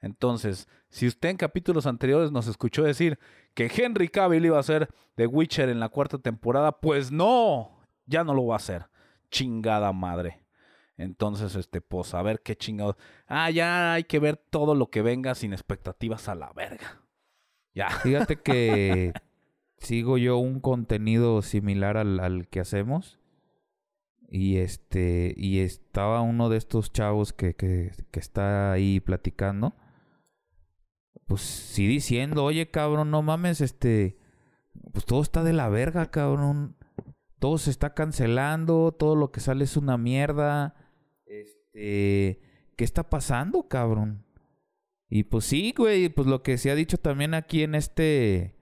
Entonces, si usted en capítulos anteriores nos escuchó decir que Henry Cavill iba a ser The Witcher en la cuarta temporada, pues no, ya no lo va a hacer. Chingada madre. Entonces, este, pues, a ver qué chingados. Ah, ya hay que ver todo lo que venga sin expectativas a la verga. Ya. Fíjate que [LAUGHS] sigo yo un contenido similar al, que hacemos. Y este, y estaba uno de estos chavos que, que, que está ahí platicando. Pues sí diciendo, oye cabrón, no mames, este, pues todo está de la verga, cabrón. Todo se está cancelando, todo lo que sale es una mierda. Este, ¿qué está pasando, cabrón? Y pues sí, güey, pues lo que se ha dicho también aquí en este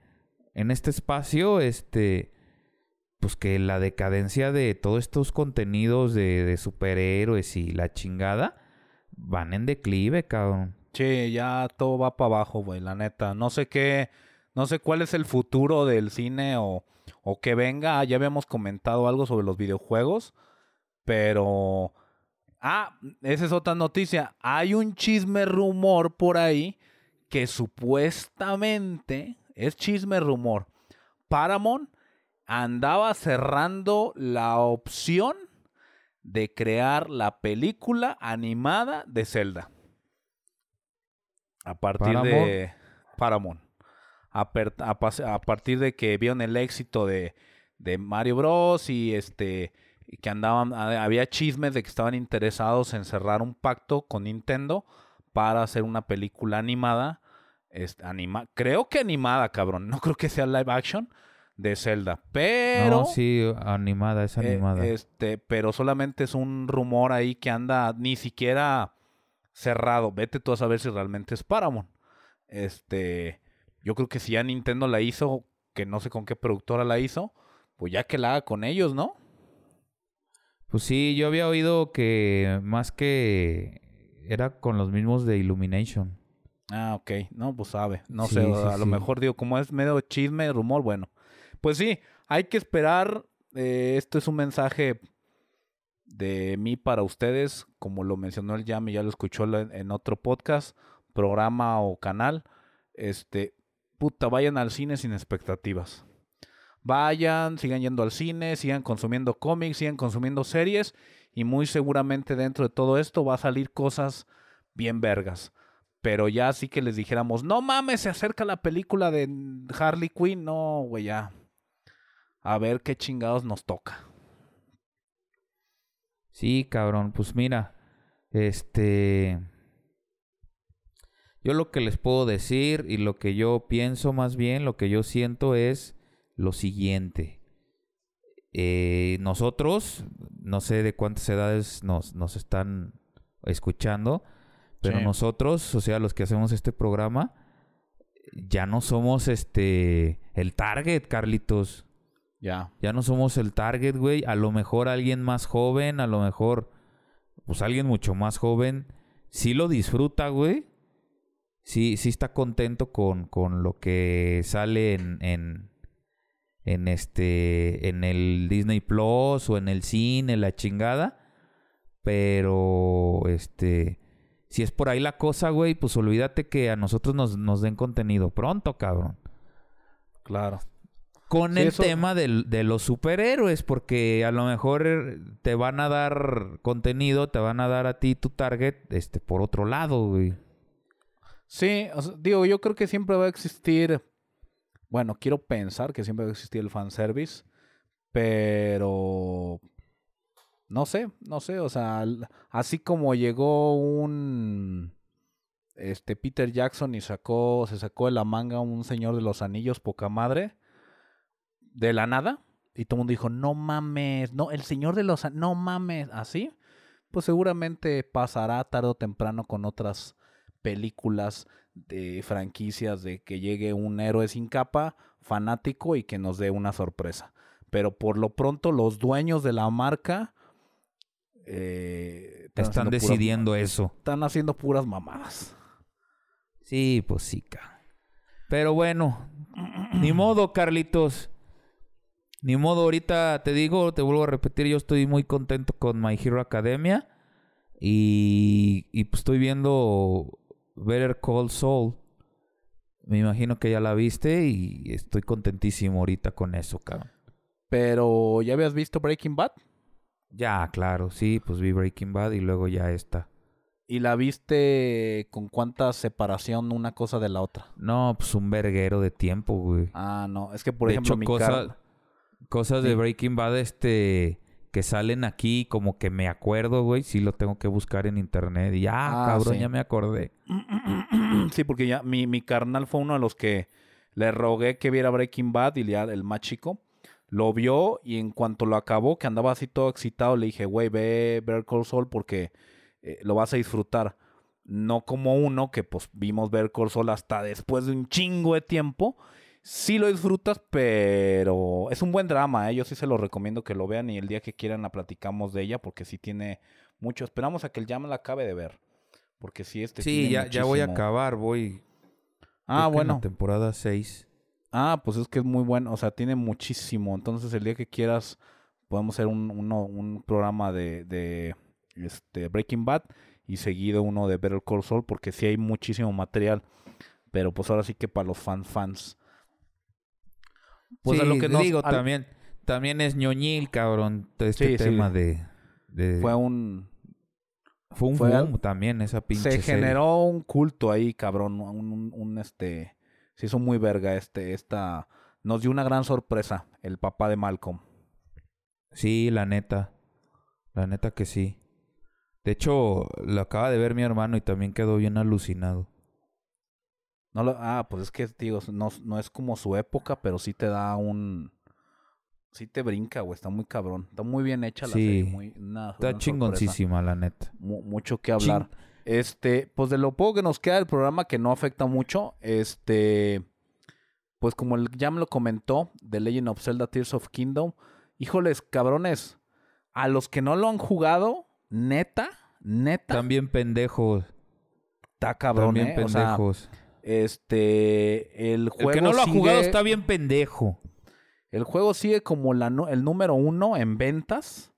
en este espacio, este pues que la decadencia de todos estos contenidos de, de superhéroes y la chingada van en declive, cabrón. Sí, ya todo va para abajo, güey, la neta. No sé qué, no sé cuál es el futuro del cine o, o que venga. Ya habíamos comentado algo sobre los videojuegos, pero Ah, esa es otra noticia. Hay un chisme rumor por ahí que supuestamente es chisme rumor. Paramount andaba cerrando la opción de crear la película animada de Zelda. A partir de Paramount. A, partir de que vieron el éxito de, de Mario Bros. y este y que andaban, había chismes de que estaban interesados en cerrar un pacto con Nintendo para hacer una película animada. anima, creo que animada, cabrón. No creo que sea live action de Zelda. Pero. No, sí, animada, es eh, animada. este, pero solamente es un rumor ahí que anda ni siquiera cerrado. Vete tú a saber si realmente es Paramount. Este. Yo creo que si ya Nintendo la hizo, que no sé con qué productora la hizo, pues ya que la haga con ellos, ¿no? Pues sí, yo había oído que más que era con los mismos de Illumination. Ah, ok. No, pues sabe. No Sí, sé, sí, a lo mejor digo, como es medio chisme, rumor, bueno. Pues sí, hay que esperar. eh, esto es un mensaje de mí para ustedes, como lo mencionó el Yami, ya lo escuchó en, en otro podcast, programa o canal. Este, puta, vayan al cine sin expectativas. Vayan, sigan yendo al cine, sigan consumiendo cómics, sigan consumiendo series y muy seguramente dentro de todo esto va a salir cosas bien vergas. Pero ya así que les dijéramos, no mames, se acerca la película de Harley Quinn. No, güey, ya. A ver qué chingados nos toca. Sí, cabrón, pues mira, este... Yo lo que les puedo decir y lo que yo pienso más bien, lo que yo siento es lo siguiente. Eh, nosotros, no sé de cuántas edades nos, nos están escuchando, pero Sí. nosotros, o sea, los que hacemos este programa, ya no somos este el target, Carlitos. Ya. Ya no somos el target, güey. A lo mejor alguien más joven, a lo mejor, pues alguien mucho más joven, sí lo disfruta, güey. Sí, sí está contento con, con lo que sale en, en, en este, en el Disney Plus o en el cine, la chingada. Pero, este, si es por ahí la cosa, güey, pues olvídate que a nosotros nos, nos den contenido pronto, cabrón Claro. con Sí, el eso- tema de los superhéroes, porque a lo mejor te van a dar contenido, te van a dar a ti tu target, este, por otro lado, güey. Sí, o sea, digo, yo creo que siempre va a existir. Bueno, quiero pensar que siempre va a existir el fanservice. Pero. No sé, no sé. O sea, así como llegó un. Este Peter Jackson y sacó. Se sacó de la manga un señor de los anillos, poca madre. De la nada. Y todo el mundo dijo, no mames. No, el señor de los an- no mames. Así. Pues seguramente pasará tarde o temprano con otras películas de franquicias de que llegue un héroe sin capa, fanático y que nos dé una sorpresa. Pero por lo pronto los dueños de la marca eh, Están puras- decidiendo eso. están haciendo puras mamadas. Sí, pues sí. Pero bueno, ni modo, Carlitos. Ni modo, ahorita te digo, te vuelvo a repetir, yo estoy muy contento con My Hero Academia. Y, y pues estoy viendo Better Call Saul. Me imagino que ya la viste y estoy contentísimo ahorita con eso, cabrón. Pero ¿ya habías visto Breaking Bad? Ya, claro, sí, pues vi Breaking Bad y luego ya esta. ¿Y la viste con cuánta separación una cosa de la otra? No, pues un verguero de tiempo, güey. Ah, no, es que por de ejemplo hecho, mi cosa- car- cosas de. Breaking Bad, este, que salen aquí, como que me acuerdo, güey. Sí lo tengo que buscar en internet. Y ah, Ah, cabrón, sí. ya me acordé. [CLEARS THROAT] sí, porque ya mi, mi carnal fue uno de los que le rogué que viera Breaking Bad y ya el más chico lo vio y en cuanto lo acabó, que andaba así todo excitado, le dije, güey, ve Better Call Saul porque eh, lo vas a disfrutar. No como uno que pues vimos Better Call Saul hasta después de un chingo de tiempo. Sí lo disfrutas, pero es un buen drama, ¿eh? yo sí se lo recomiendo que lo vean y el día que quieran la platicamos de ella porque sí tiene mucho. Esperamos a que el Jam la acabe de ver. Porque sí, este Sí, tiene ya, ya voy a acabar, voy. Ah, creo en bueno. la temporada 6. Ah, pues es que es muy bueno, o sea, tiene muchísimo. Entonces, el día que quieras, podemos hacer un, uno- un programa de, de este, Breaking Bad y seguido uno de Better Call Saul, porque sí hay muchísimo material. Pero pues ahora sí que para los fan fans. Pues sí, a lo que nos- digo, al- también, también es ñoñil, cabrón, este Sí, sí. tema de... de- Fue un. fue un fue boom al- también esa pinche Se serie. generó un culto ahí, cabrón. Un, un- un, este. Se hizo muy verga este. Esta. Nos dio una gran sorpresa. El papá de Malcolm. Sí, la neta. La neta que sí. De hecho, lo acaba de ver mi hermano y también quedó bien alucinado. No lo- ah, pues es que, digo, no, no es como su época, pero sí te da un... Sí te brinca, güey. Está muy cabrón. Está muy bien hecha la Sí. serie. Muy, una- una Está sorpresa. chingoncísima, la neta. Mu- mucho que hablar. Este, pues de lo poco que nos queda del programa, que no afecta mucho, este... pues como el Jam lo comentó, The Legend of Zelda Tears of Kingdom, híjoles, cabrones, a los que no lo han jugado, neta, neta, También pendejos. está cabrón, También ¿eh? O sea, pendejos. Este, el juego el que no lo ha sigue- jugado está bien pendejo. El juego sigue como la, el número uno en ventas.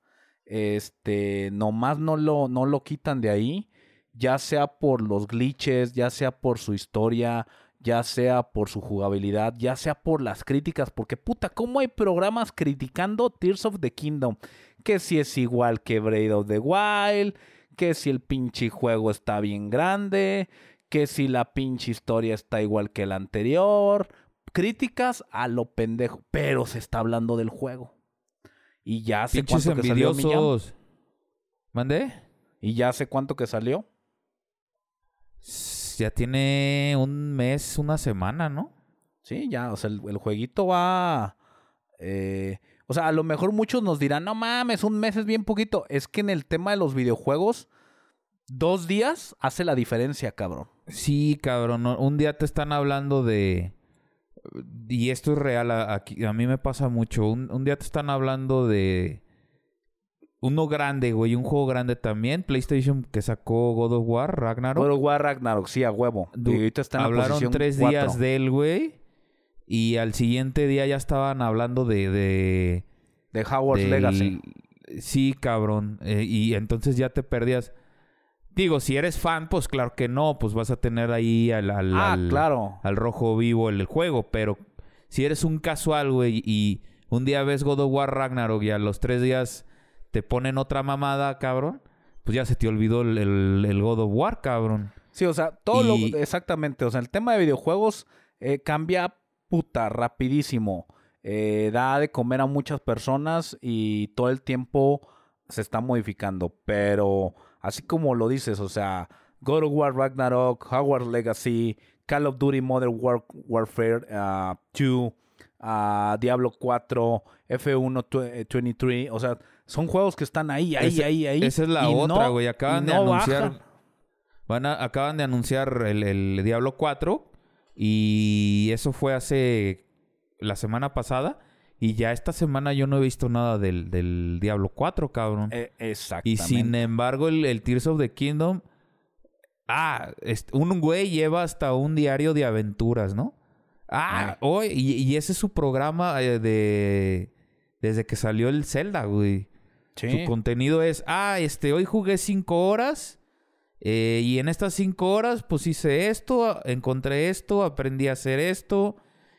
Este, nomás no lo, no lo quitan de ahí. Ya sea por los glitches, ya sea por su historia, ya sea por su jugabilidad, ya sea por las críticas. Porque puta, ¿cómo hay programas criticando Tears of the Kingdom? Que si es igual que Breath of the Wild, que si el pinche juego está bien grande, que si la pinche historia está igual que la anterior críticas a lo pendejo, pero se está hablando del juego. Y ya hace Pinches cuánto que salió. ¿Mandé? Y ya hace cuánto que salió. Ya tiene un mes, una semana, ¿no? Sí, ya, o sea, el, el jueguito va. eh, o sea, a lo mejor muchos nos dirán, no mames, un mes es bien poquito. Es que en el tema de los videojuegos, dos días hace la diferencia, cabrón. Sí, cabrón. no, Un día te están hablando de... Y esto es real, a, aquí- a mí me pasa mucho. Un, un día te están hablando de... Uno grande, güey, un juego grande también. PlayStation que sacó God of War, Ragnarok. Pero War Ragnarok, sí, a huevo. Du- Y ahorita está en la Hablaron tres cuatro. días de él, güey. Y al siguiente día ya estaban hablando de... de De Howard's Legacy. Sí, cabrón. Eh, y entonces ya te perdías. Digo, si eres fan, pues claro que no. Pues vas a tener ahí al... al- Ah, al- claro. al rojo vivo el juego, pero si eres un casual, güey, y un día ves God of War Ragnarok y a los tres días te ponen otra mamada, cabrón, pues ya se te olvidó el, el- el God of War, cabrón. Sí, o sea, todo Y- lo... Exactamente, o sea, el tema de videojuegos eh, cambia puta rapidísimo. Eh, da de comer a muchas personas y todo el tiempo se está modificando. Pero así como lo dices, o sea, God of War Ragnarok, Hogwarts Legacy, Call of Duty Modern War- Warfare ah, 2, ah, Diablo 4, F1 tw- eh, 23, o sea, son juegos que están ahí, ahí, Ese- ahí, ahí. Esa es la y otra, no- güey. Acaban y de no anunciar. bajan. Van a- acaban de anunciar el, el Diablo 4. Y eso fue hace la semana pasada. Y ya esta semana yo no he visto nada del, del Diablo 4, cabrón. Eh, Y exactamente. sin embargo, el, el Tears of the Kingdom. Ah, un güey lleva hasta un diario de aventuras, ¿no? Ah, Ay. hoy, y, y ese es su programa eh, de. Desde que salió el Zelda, güey. Sí. Su contenido es, ah, este, hoy jugué cinco horas. eh, y en estas cinco horas, pues hice esto, encontré esto, aprendí a hacer esto,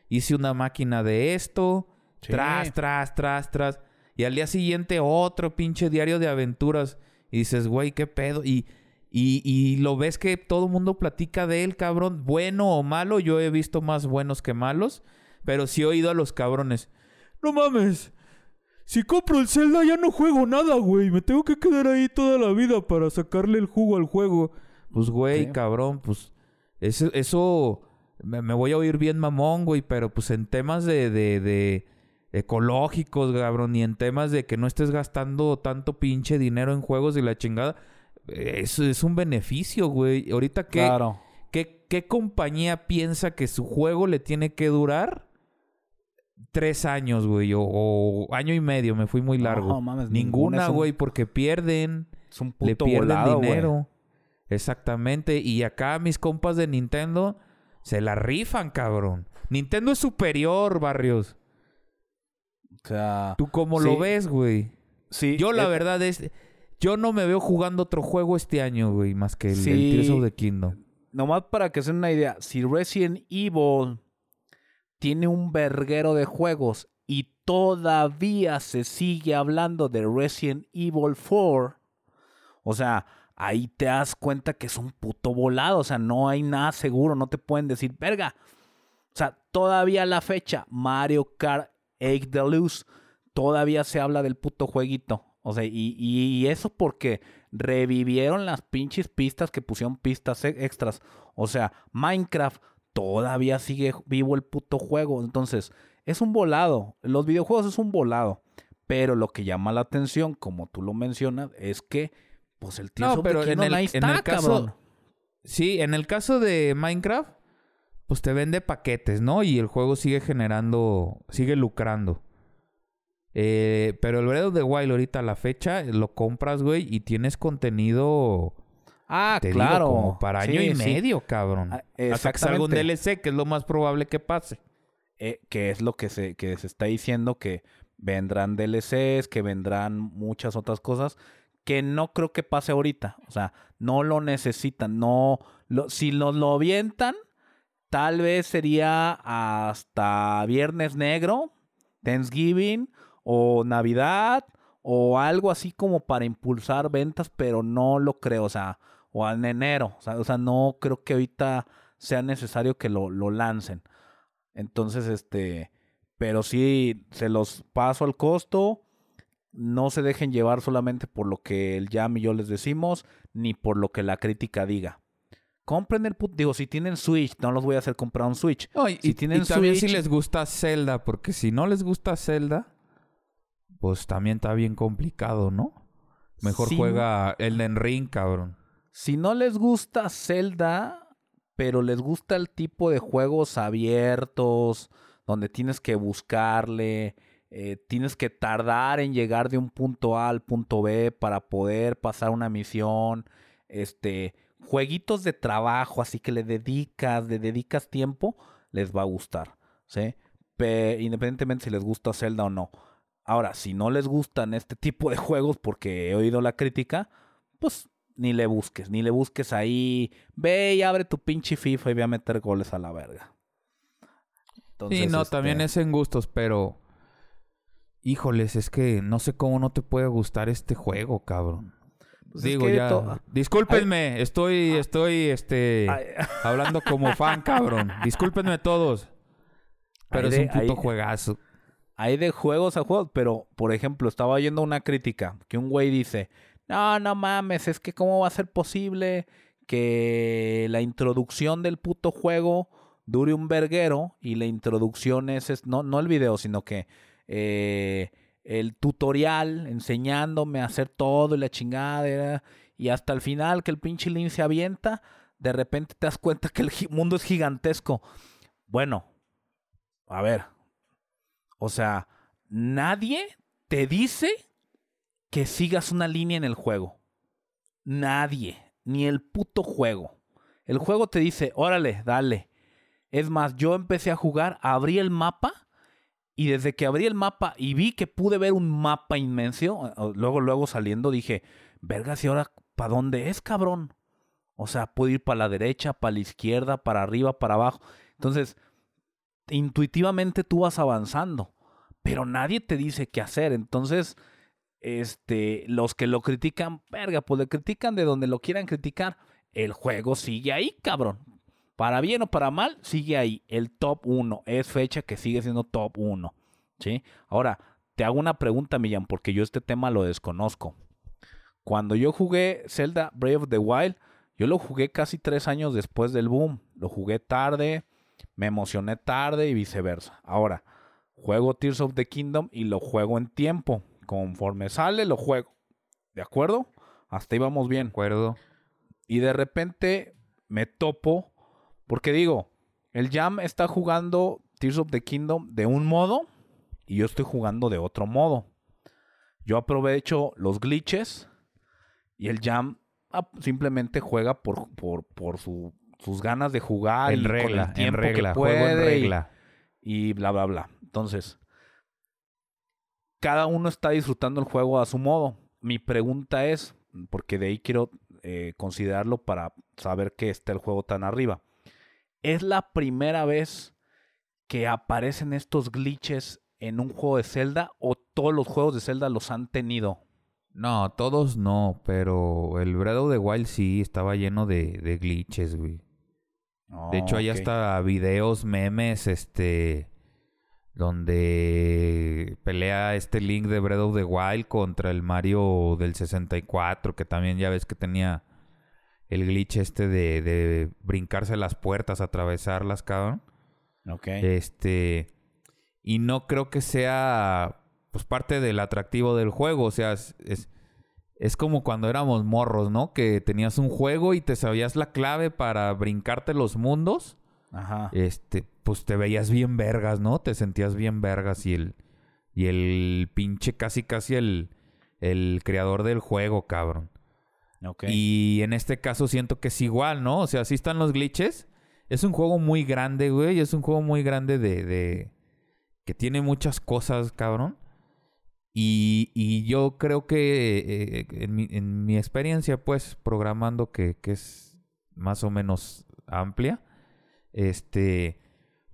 hice una máquina de esto, Sí. tras, tras, tras, tras. Y al día siguiente otro pinche diario de aventuras. Y dices, güey, qué pedo. Y, y, y lo ves que todo el mundo platica de él, cabrón. Bueno o malo, yo he visto más buenos que malos. Pero sí he oído a los cabrones. No mames. Si compro el Zelda ya no juego nada, güey. Me tengo que quedar ahí toda la vida para sacarle el jugo al juego. Pues, güey, cabrón, pues... Eso, eso me, me voy a oír bien mamón, güey. Pero pues en temas de, de, de ecológicos, cabrón. Y en temas de que no estés gastando tanto pinche dinero en juegos y la chingada. Eso es un beneficio, güey. Ahorita que... Claro. ¿Qué, qué compañía piensa que su juego le tiene que durar tres años, güey? O, o año y medio, me fui muy largo. No, mames, Ninguna, un- güey, porque pierden, Es un le puto pierden volado, güey. dinero. Exactamente. Y acá mis compas de Nintendo se la rifan, cabrón. Nintendo es superior, Barrios. O sea, ¿Tú cómo Sí. lo ves, güey? sí. Yo la eh, verdad es... Yo no me veo jugando otro juego este año, güey, más que el, el Sí. Tears of the Kingdom. Nomás para que se den una idea, si Resident Evil tiene un verguero de juegos y todavía se sigue hablando de Resident Evil 4, o sea, ahí te das cuenta que es un puto volado, o sea, no hay nada seguro, no te pueden decir, verga. O sea, todavía la fecha, Mario Kart 8 Deluxe, todavía se habla del puto jueguito. O sea, y, y eso porque revivieron las pinches pistas que pusieron pistas e- extras. O sea, Minecraft todavía sigue vivo el puto juego. Entonces, es un volado. Los videojuegos es un volado. Pero lo que llama la atención, como tú lo mencionas, es que, pues el tío No, pero en el, ahí en el caso... cabrón. Sí, en el caso de Minecraft, pues te vende paquetes, ¿no? Y el juego sigue generando, sigue lucrando. Eh, pero el Breath of the Wild ahorita a la fecha lo compras, güey, y tienes contenido... Ah, te digo, claro. como para año Sí, y sí. medio, cabrón. Ah, Hasta que salga un. DLC, que es lo más probable que pase. Eh, que es lo que se, que se está diciendo que vendrán DLCs, que vendrán muchas otras cosas, que no creo que pase ahorita. O sea, no lo necesitan. No, lo, si nos lo avientan, tal vez sería hasta Viernes Negro, Thanksgiving o Navidad o algo así como para impulsar ventas, pero no lo creo. O sea, o en enero. O sea, no creo que ahorita sea necesario que lo, lo lancen. Entonces, este, pero sí, se los paso al costo. No se dejen llevar solamente por lo que el Jam y yo les decimos, ni por lo que la crítica diga. Compren el put... Digo, si tienen Switch, no los voy a hacer comprar un Switch. No, y, Si y- tienen y también si les gusta Zelda, porque si no les gusta Zelda, pues también está bien complicado, ¿no? Mejor juega Elden Ring, cabrón. Si no les gusta Zelda, pero les gusta el tipo de juegos abiertos, donde tienes que buscarle, eh, tienes que tardar en llegar de un punto A al punto B para poder pasar una misión, este, jueguitos de trabajo, así que le dedicas, le dedicas tiempo, les va a gustar, ¿sí? Pe- independientemente si les gusta Zelda o no. Ahora, si no les gustan este [LAUGHS] tipo de juegos, porque he oído la crítica, pues ni le busques, ni le busques ahí. Ve y abre tu pinche FIFA y ve a meter goles a la verga. sí, no, este, también es en gustos, pero... Híjoles, es que no sé cómo no te puede gustar este juego, cabrón. Pues es Digo que ya, discúlpenme, estoy, estoy, este, Ay, [LAUGHS] hablando como fan, cabrón. Discúlpenme todos. Pero es un puto hay- juegazo. hay de juegos a juegos, pero por ejemplo, estaba oyendo una crítica que un güey dice, no, no mames, es que cómo va a ser posible que la introducción del puto juego dure un verguero y la introducción es, es- no, no el video, sino que eh, el tutorial enseñándome a hacer todo y la chingada y hasta el final que el pinche Link se avienta, de repente te das cuenta que el mundo es gigantesco. Bueno, a ver, o sea, nadie te dice que sigas una línea en el juego. Nadie. Ni el puto juego. El juego te dice, órale, dale. Es más, yo empecé a jugar, abrí el mapa y desde que abrí el mapa y vi que pude ver un mapa inmenso, luego, luego saliendo dije, vergas, ¿y ahora para dónde es, cabrón? O sea, puedo ir para la derecha, para la izquierda, para arriba, para abajo. Entonces, intuitivamente tú vas avanzando, pero nadie te dice qué hacer. Entonces, este, los que lo critican, verga, pues le critican de donde lo quieran criticar. El juego sigue ahí, cabrón. Para bien o para mal, sigue ahí. El top 1. Es fecha que sigue siendo top 1. ¿Sí? Ahora, te hago una pregunta, Millán, porque yo este tema lo desconozco. Cuando yo jugué Zelda Brave of the Wild, yo lo jugué casi tres años después del boom. Lo jugué tarde, me emocioné tarde y viceversa. Ahora, juego Tears of the Kingdom y lo juego en tiempo. Conforme sale, lo juego. ¿De acuerdo? Hasta ahí vamos bien. ¿De acuerdo? Y de repente me topo, porque digo, el Jam está jugando Tears of the Kingdom de un modo y yo estoy jugando de otro modo. Yo aprovecho los glitches y el Jam ah, simplemente juega por, por, por su- sus ganas de jugar en y con regla, el en tiempo regla, que juego en puede y- regla. y bla, bla, bla. Entonces, cada uno está disfrutando el juego a su modo. Mi pregunta es, porque de ahí quiero eh, considerarlo para saber que está el juego tan arriba. ¿Es la primera vez que aparecen estos glitches en un juego de Zelda o todos los juegos de Zelda los han tenido? No, todos no, pero el Breath of the Wild sí estaba lleno de, de glitches, güey. De hecho, hay hasta videos, memes, este, donde pelea este Link de Breath of the Wild contra el Mario del 64, que también ya ves que tenía el glitch este de, de brincarse las puertas, atravesarlas, cabrón. Ok. Este, y no creo que sea, pues, parte del atractivo del juego. O sea, es, es, es como cuando éramos morros, ¿no? Que tenías un juego y te sabías la clave para brincarte los mundos. Ajá. este, pues te veías bien vergas, ¿no? Te sentías bien vergas y el, y el pinche casi casi el, el creador del juego, cabrón. Y en este caso siento que es igual, ¿no? O sea, sí están los glitches. Es un juego muy grande, güey. Es un juego muy grande de... de... que tiene muchas cosas, cabrón. Y, y yo creo que eh, en, mi, en mi experiencia, pues, programando que, que es más o menos amplia, este,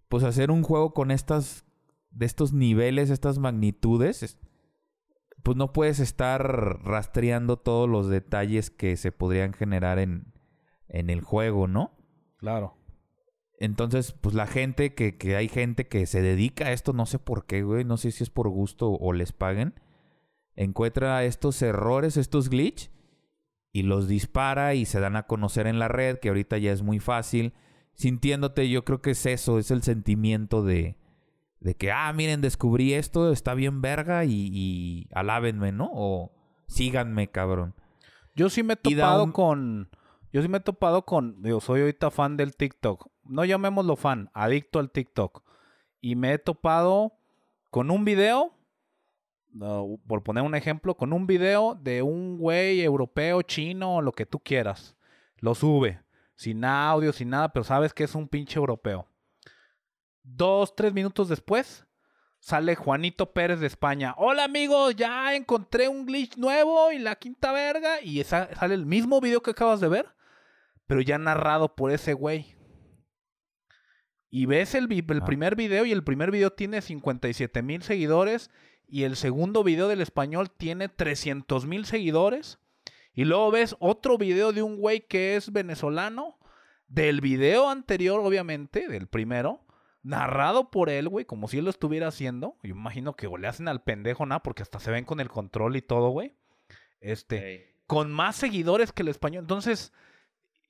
pues hacer un juego con estas, de estos niveles, estas magnitudes, es- pues no puedes estar rastreando todos los detalles que se podrían generar en, en el juego, ¿no? Claro. Entonces, pues la gente que, que hay gente que se dedica a esto, no sé por qué, güey, no sé si es por gusto o les paguen, encuentra estos errores, estos glitch, y los dispara y se dan a conocer en la red, que ahorita ya es muy fácil. Sintiéndote, yo creo que es eso, es el sentimiento de, de que, ah, miren, descubrí esto, está bien verga y, y alábenme, ¿no? O síganme, cabrón. Yo sí me he topado un- con. Yo sí me he topado con. Digo, soy ahorita fan del TikTok. No llamémoslo fan, adicto al TikTok. Y me he topado con un video. no, por poner un ejemplo, con un video de un güey europeo, chino, lo que tú quieras. Lo sube. Sin audio, sin nada, pero sabes que es un pinche europeo. Dos, tres minutos después, sale Juanito Pérez de España. Hola amigos, ya encontré un glitch nuevo y la quinta verga. Y esa- sale el mismo video que acabas de ver, pero ya narrado por ese güey. Y ves el, el Ah. primer video y el primer video tiene 57 mil seguidores y el segundo video del español tiene 300 mil seguidores. Y luego ves otro video de un güey que es venezolano. Del video anterior, obviamente, del primero, narrado por él, güey, como si él lo estuviera haciendo. Yo imagino que o le hacen al pendejo nada, porque hasta se ven con el control y todo, güey. Este, con más seguidores que el español. Entonces,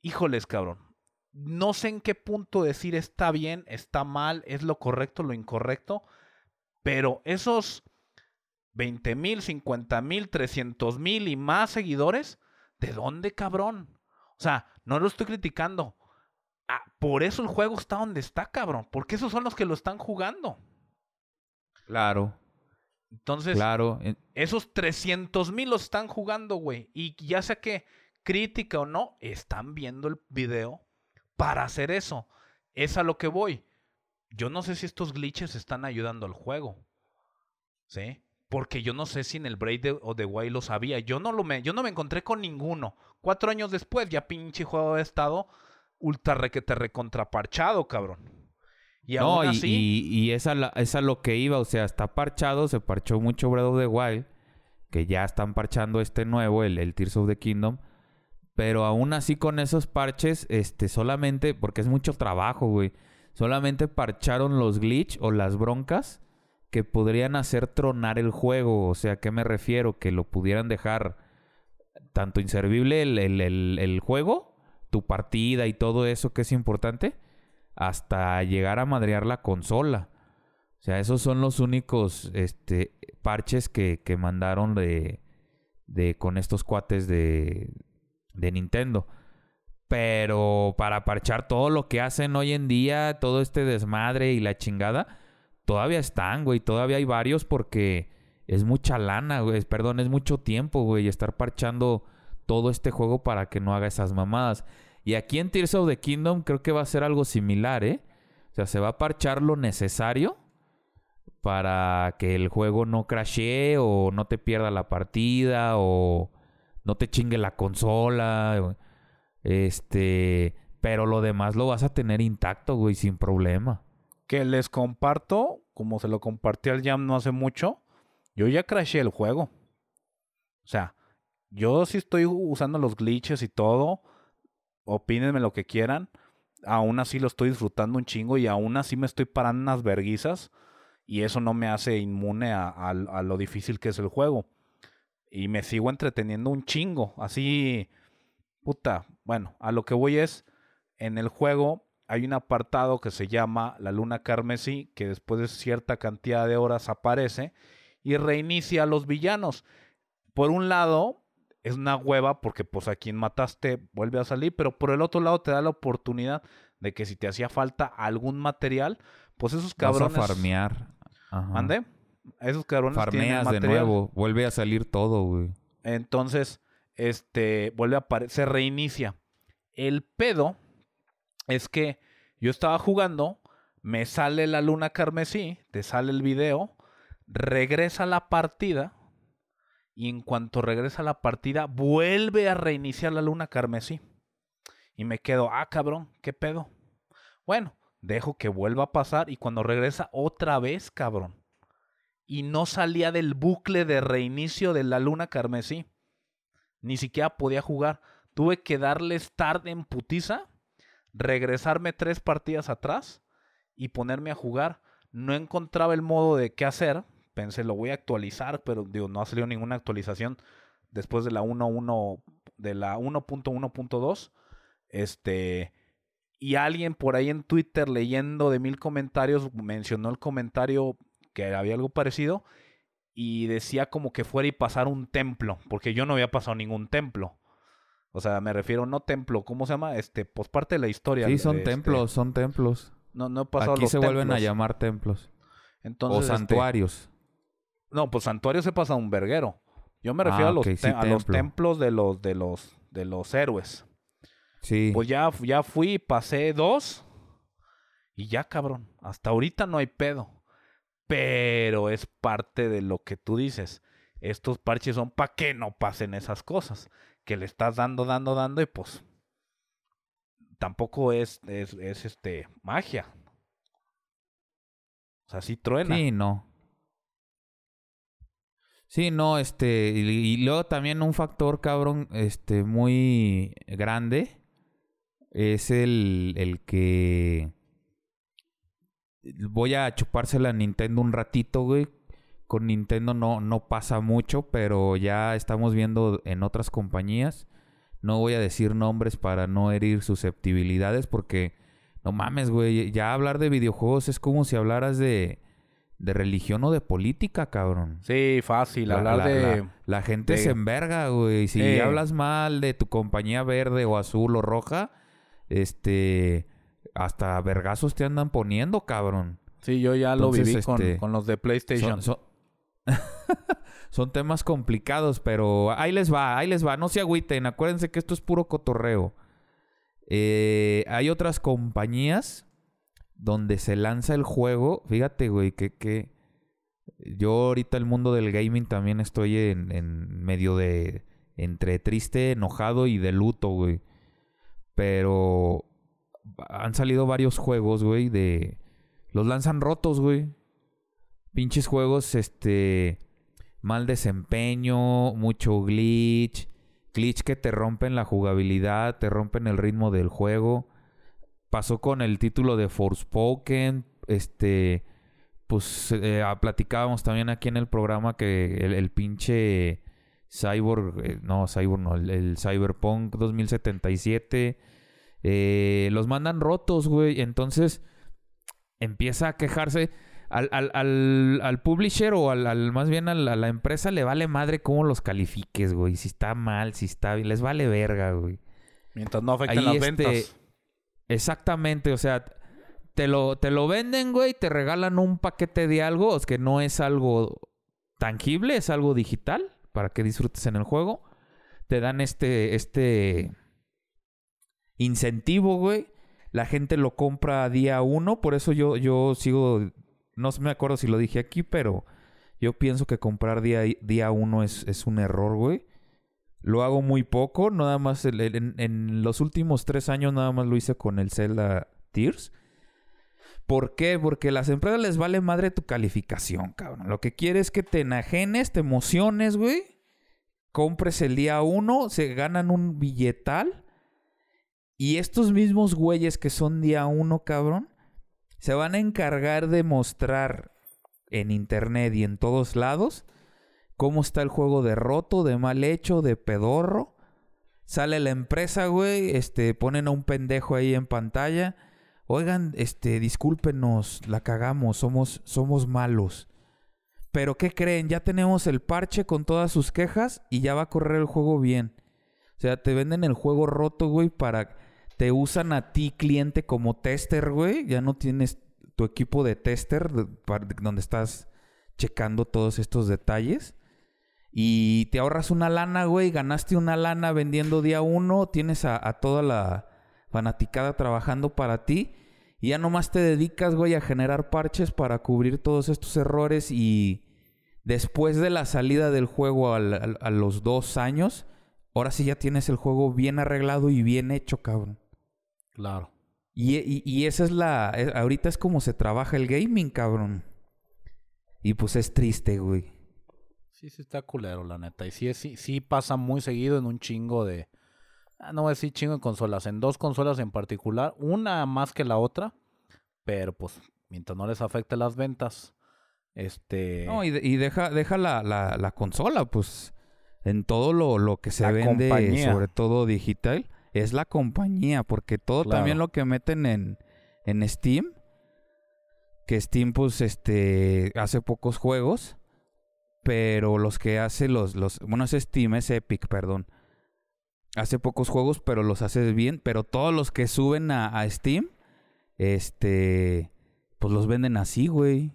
híjoles, cabrón. No sé en qué punto decir está bien, está mal, es lo correcto, lo incorrecto. Pero esos 20 mil, 50 mil, 300 mil y más seguidores, ¿de dónde, cabrón? O sea, no lo estoy criticando. Ah, por eso el juego está donde está, cabrón. Porque esos son los que lo están jugando. Claro, Entonces, claro. Esos 300 mil los están jugando, güey. Y ya sea que crítica o no, están viendo el video para hacer eso. Es a lo que voy. Yo no sé si estos glitches están ayudando al juego. ¿Sí? Porque yo no sé si en el Break de, o The Wild lo sabía. Yo no, lo me, yo no me encontré con ninguno. Cuatro años después, ya pinche juego ha estado ultra requete recontraparchado, cabrón. Y no, aún y, así. y, y es, a la- es a lo que iba, o sea, está parchado, se parchó mucho Breath of the Wild, que ya están parchando este nuevo, el, el Tears of the Kingdom, pero aún así con esos parches, este, solamente, porque es mucho trabajo, güey, solamente parcharon los glitch o las broncas que podrían hacer tronar el juego, o sea, ¿a qué me refiero? Que lo pudieran dejar tanto inservible el, el, el, el juego, tu partida y todo eso que es importante, hasta llegar a madrear la consola. O sea, esos son los únicos este, parches que, que mandaron de, de con estos cuates de, de Nintendo. Pero para parchar todo lo que hacen hoy en día, todo este desmadre y la chingada, todavía están, güey. Todavía hay varios porque es mucha lana, güey. Perdón, es mucho tiempo, güey. Estar parchando todo este juego para que no haga esas mamadas. Y aquí en Tears of the Kingdom creo que va a ser algo similar, ¿eh? O sea, se va a parchar lo necesario para que el juego no crashee o no te pierda la partida o no te chingue la consola. Este, pero lo demás lo vas a tener intacto, güey, sin problema. que les comparto, como se lo compartí al Jam no hace mucho, yo ya crashé el juego. O sea, yo sí estoy usando los glitches y todo. Opínenme lo que quieran. Aún así lo estoy disfrutando un chingo y aún así me estoy parando unas verguizas. Y eso no me hace inmune a, a- lo difícil que es el juego. Y me sigo entreteniendo un chingo. Así, puta. Bueno, a lo que voy es, en el juego hay un apartado que se llama la luna carmesí, que después de cierta cantidad de horas aparece y reinicia a los villanos. Por un lado, es una hueva porque pues a quien mataste vuelve a salir, pero por el otro lado te da la oportunidad de que si te hacía falta algún material, pues esos cabrones... Vas a farmear. Ajá. ¿Mande? Esos cabrones tienen Farmeas de nuevo. Vuelve a salir todo, güey. Entonces, este, vuelve a aparecer, se reinicia. El pedo es que yo estaba jugando, me sale la luna carmesí, te sale el video, regresa la partida y en cuanto regresa la partida vuelve a reiniciar la luna carmesí. Y me quedo, ah, cabrón, ¿qué pedo? Bueno, dejo que vuelva a pasar y cuando regresa otra vez, cabrón. Y no salía del bucle de reinicio de la luna carmesí. Ni siquiera podía jugar. Tuve que darle start en putiza, regresarme tres partidas atrás y ponerme a jugar. No encontraba el modo de qué hacer. Pensé, lo voy a actualizar, pero digo, no ha salido ninguna actualización después de la 1.1 de la 1.1.2. Este y alguien por ahí en Twitter leyendo de mil comentarios mencionó el comentario que había algo parecido y decía como que fuera y pasar un templo, porque yo no había pasado ningún templo. O sea, me refiero no templo, ¿cómo se llama? Este, pues parte de la historia. Sí, son este, templos, son templos. No, no he pasado Aquí los se vuelven a llamar templos. Entonces, o este, santuarios. No, pues santuario se pasa un verguero. Yo me refiero Ah, a, los sí, a los templo. templos de los de los de los héroes. Sí. Pues ya, ya fui, pasé dos. Y ya, cabrón. Hasta ahorita no hay pedo. Pero es parte de lo que tú dices. Estos parches son para que no pasen esas cosas. Que le estás dando, dando, dando y pues. Tampoco es, es, es este magia. O sea, sí truena. Sí, no. Sí, no, este, y, luego también un factor, cabrón, este, muy grande es el, el que voy a chupársela a Nintendo un ratito, güey. Con Nintendo no, no pasa mucho, pero ya estamos viendo en otras compañías. No voy a decir nombres para no herir susceptibilidades porque no mames, güey. Ya hablar de videojuegos es como si hablaras de, de religión o de política, cabrón. Sí, fácil. La- hablar la, de. la- la gente de- se enverga, güey. Si Sí. hablas mal de tu compañía verde o azul o roja, este... Hasta vergazos te andan poniendo, cabrón. Sí, yo ya lo viví con, este, con los de PlayStation. Son, son- [LAUGHS] son temas complicados, pero ahí les va, ahí les va. No se agüiten, acuérdense que esto es puro cotorreo. Eh, hay otras compañías donde se lanza el juego. Fíjate, güey, que, que yo ahorita el mundo del gaming también estoy en, en medio de entre triste, enojado y de luto, güey. Pero han salido varios juegos, güey, de... Los lanzan rotos, güey. Pinches juegos, este... Mal desempeño, mucho glitch. Glitch que te rompen la jugabilidad, te rompen el ritmo del juego. Pasó con el título de Forspoken. Este... Pues eh, ah, platicábamos también aquí en el programa que el, el pinche Cyborg... eh, no, Cyborg no, el, el Cyberpunk 2077... Eh, los mandan rotos, güey. Entonces empieza a quejarse. Al, al, al, al publisher o al, más bien a la empresa le vale madre cómo los califiques, güey. Si está mal, si está bien. Les vale verga, güey. Mientras no afecten Ahí, las este, ventas. Exactamente, o sea, te lo, te lo venden, güey, te regalan un paquete de algo, que no es algo tangible, es algo digital para que disfrutes en el juego. Te dan este, este incentivo, güey. La gente lo compra día uno, por eso yo, yo sigo, no me acuerdo si lo dije aquí, pero yo pienso que comprar día, día uno es, es un error, güey. Lo hago muy poco, nada más en los últimos tres años nada más lo hice con el Zelda Tears. ¿Por qué? Porque a las empresas les vale madre tu calificación, cabrón. Lo que quiere es que te enajenes, te emociones, güey. Compres el día uno, se ganan un billetal. Y estos mismos güeyes que son día uno, cabrón, se van a encargar de mostrar en internet y en todos lados cómo está el juego de roto, de mal hecho, de pedorro. Sale la empresa, güey, este, ponen a un pendejo ahí en pantalla. Oigan, este, discúlpenos, la cagamos, somos, somos malos. Pero ¿qué creen? Ya tenemos el parche con todas sus quejas y ya va a correr el juego bien. O sea, te venden el juego roto, güey, para... Te usan a ti, cliente, como tester, güey. Ya no tienes tu equipo de tester donde estás checando todos estos detalles. Y te ahorras una lana, güey. Ganaste una lana vendiendo día uno. Tienes a, a toda la fanaticada trabajando para ti. Y ya nomás te dedicas, güey, a generar parches para cubrir todos estos errores. Y después de la salida del juego al- al- a los dos años, ahora sí ya tienes el juego bien arreglado y bien hecho, cabrón. Claro. Y, y- y esa es la... ahorita es como se trabaja el gaming, cabrón. Y pues es triste, güey. Sí, sí está culero, la neta. Y sí, es- sí, sí pasa muy seguido en un chingo de... ah, no voy a decir chingo de consolas. En dos consolas en particular. Una más que la otra. Pero pues, mientras no les afecte las ventas. Este... No, y, de- y deja, deja la, la- la consola, pues en todo lo, lo que se La vende, compañía. sobre todo digital, es la compañía, porque todo Claro. también lo que meten en, en Steam, que Steam pues este hace pocos juegos, pero los que hace los, los bueno es Steam, es Epic, perdón. Hace pocos juegos, pero los hace bien, pero todos los que suben a, a Steam, este, pues los venden así, güey.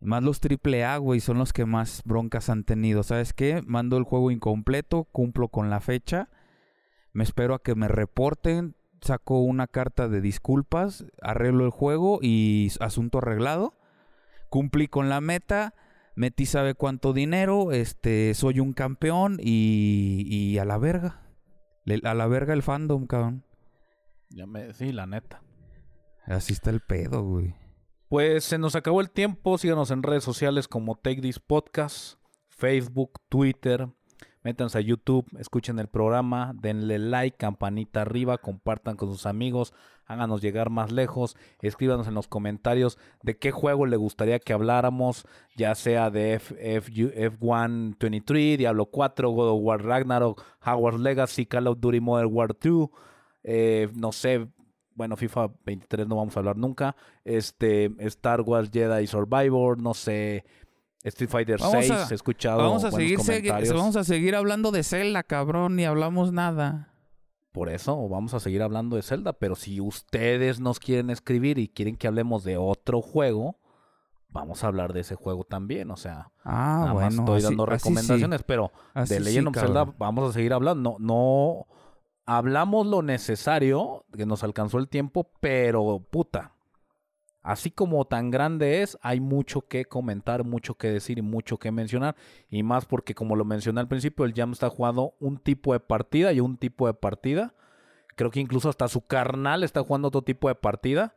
Más los triple A, güey, son los que más broncas han tenido. ¿Sabes qué? Mando el juego incompleto, cumplo con la fecha, me espero a que me reporten, saco una carta de disculpas, arreglo el juego y asunto arreglado. Cumplí con la meta, metí sabe cuánto dinero, este, soy un campeón y, y a la verga. Le- A la verga el fandom, cabrón. ya me- Sí, la neta. Así está el pedo, güey. Pues se nos acabó el tiempo. Síganos en redes sociales como Take This Podcast, Facebook, Twitter. Métanse a YouTube, escuchen el programa, denle like, campanita arriba, compartan con sus amigos, háganos llegar más lejos, escríbanos en los comentarios de qué juego le gustaría que habláramos, ya sea de F, F, F1 23, Diablo 4, God of War Ragnarok, Hogwarts Legacy, Call of Duty Modern War 2, eh, no sé, bueno, FIFA 23 no vamos a hablar nunca. Este, Star Wars Jedi Survivor, no sé, Street Fighter Vamos 6, a- he escuchado Vamos a, seguir, segui- comentarios. vamos a seguir hablando de Zelda, cabrón, ni hablamos nada. Por eso vamos a seguir hablando de Zelda, pero si ustedes nos quieren escribir y quieren que hablemos de otro juego, vamos a hablar de ese juego también, o sea, Ah, nada bueno. más estoy así- dando sí. recomendaciones, pero Así de sí, Legend of Zelda vamos a seguir hablando. No, no hablamos lo necesario, que nos alcanzó el tiempo, pero puta. Así como tan grande es, hay mucho que comentar, mucho que decir y mucho que mencionar. Y más porque, como lo mencioné al principio, el Jam está jugando un tipo de partida y un tipo de partida. Creo que incluso hasta su carnal está jugando otro tipo de partida.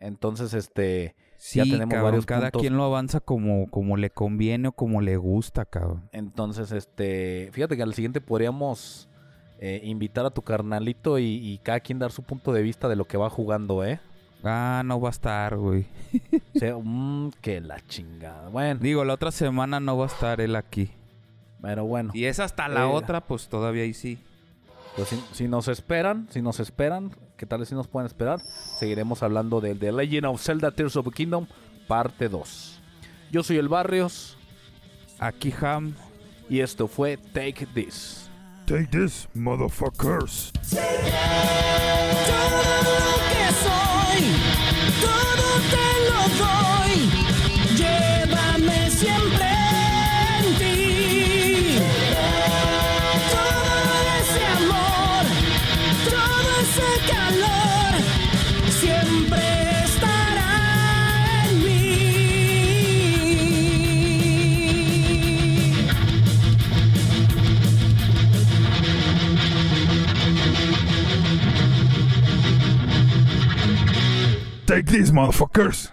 Entonces, este. Sí, ya tenemos cabrón, varios cada puntos. quien lo avanza como, como le conviene o como le gusta, cabrón. Entonces, este, fíjate que al siguiente podríamos eh, invitar a tu carnalito y, y cada quien dar su punto de vista de lo que va jugando, ¿eh? Ah, no va a estar, güey. [LAUGHS] O sea, mm, que la chingada. Bueno, Digo, la otra semana no va a estar él aquí. pero bueno. Y es hasta la Eh. otra, pues todavía ahí sí. Pues si, si nos esperan, si nos esperan, que tal vez si nos pueden esperar, seguiremos hablando del The Legend of Zelda Tears of the Kingdom, parte 2. Yo soy el Barrios Aquí Ham. y esto fue Take This. Take this, motherfuckers. Lo todo te lo doy. Take these motherfuckers.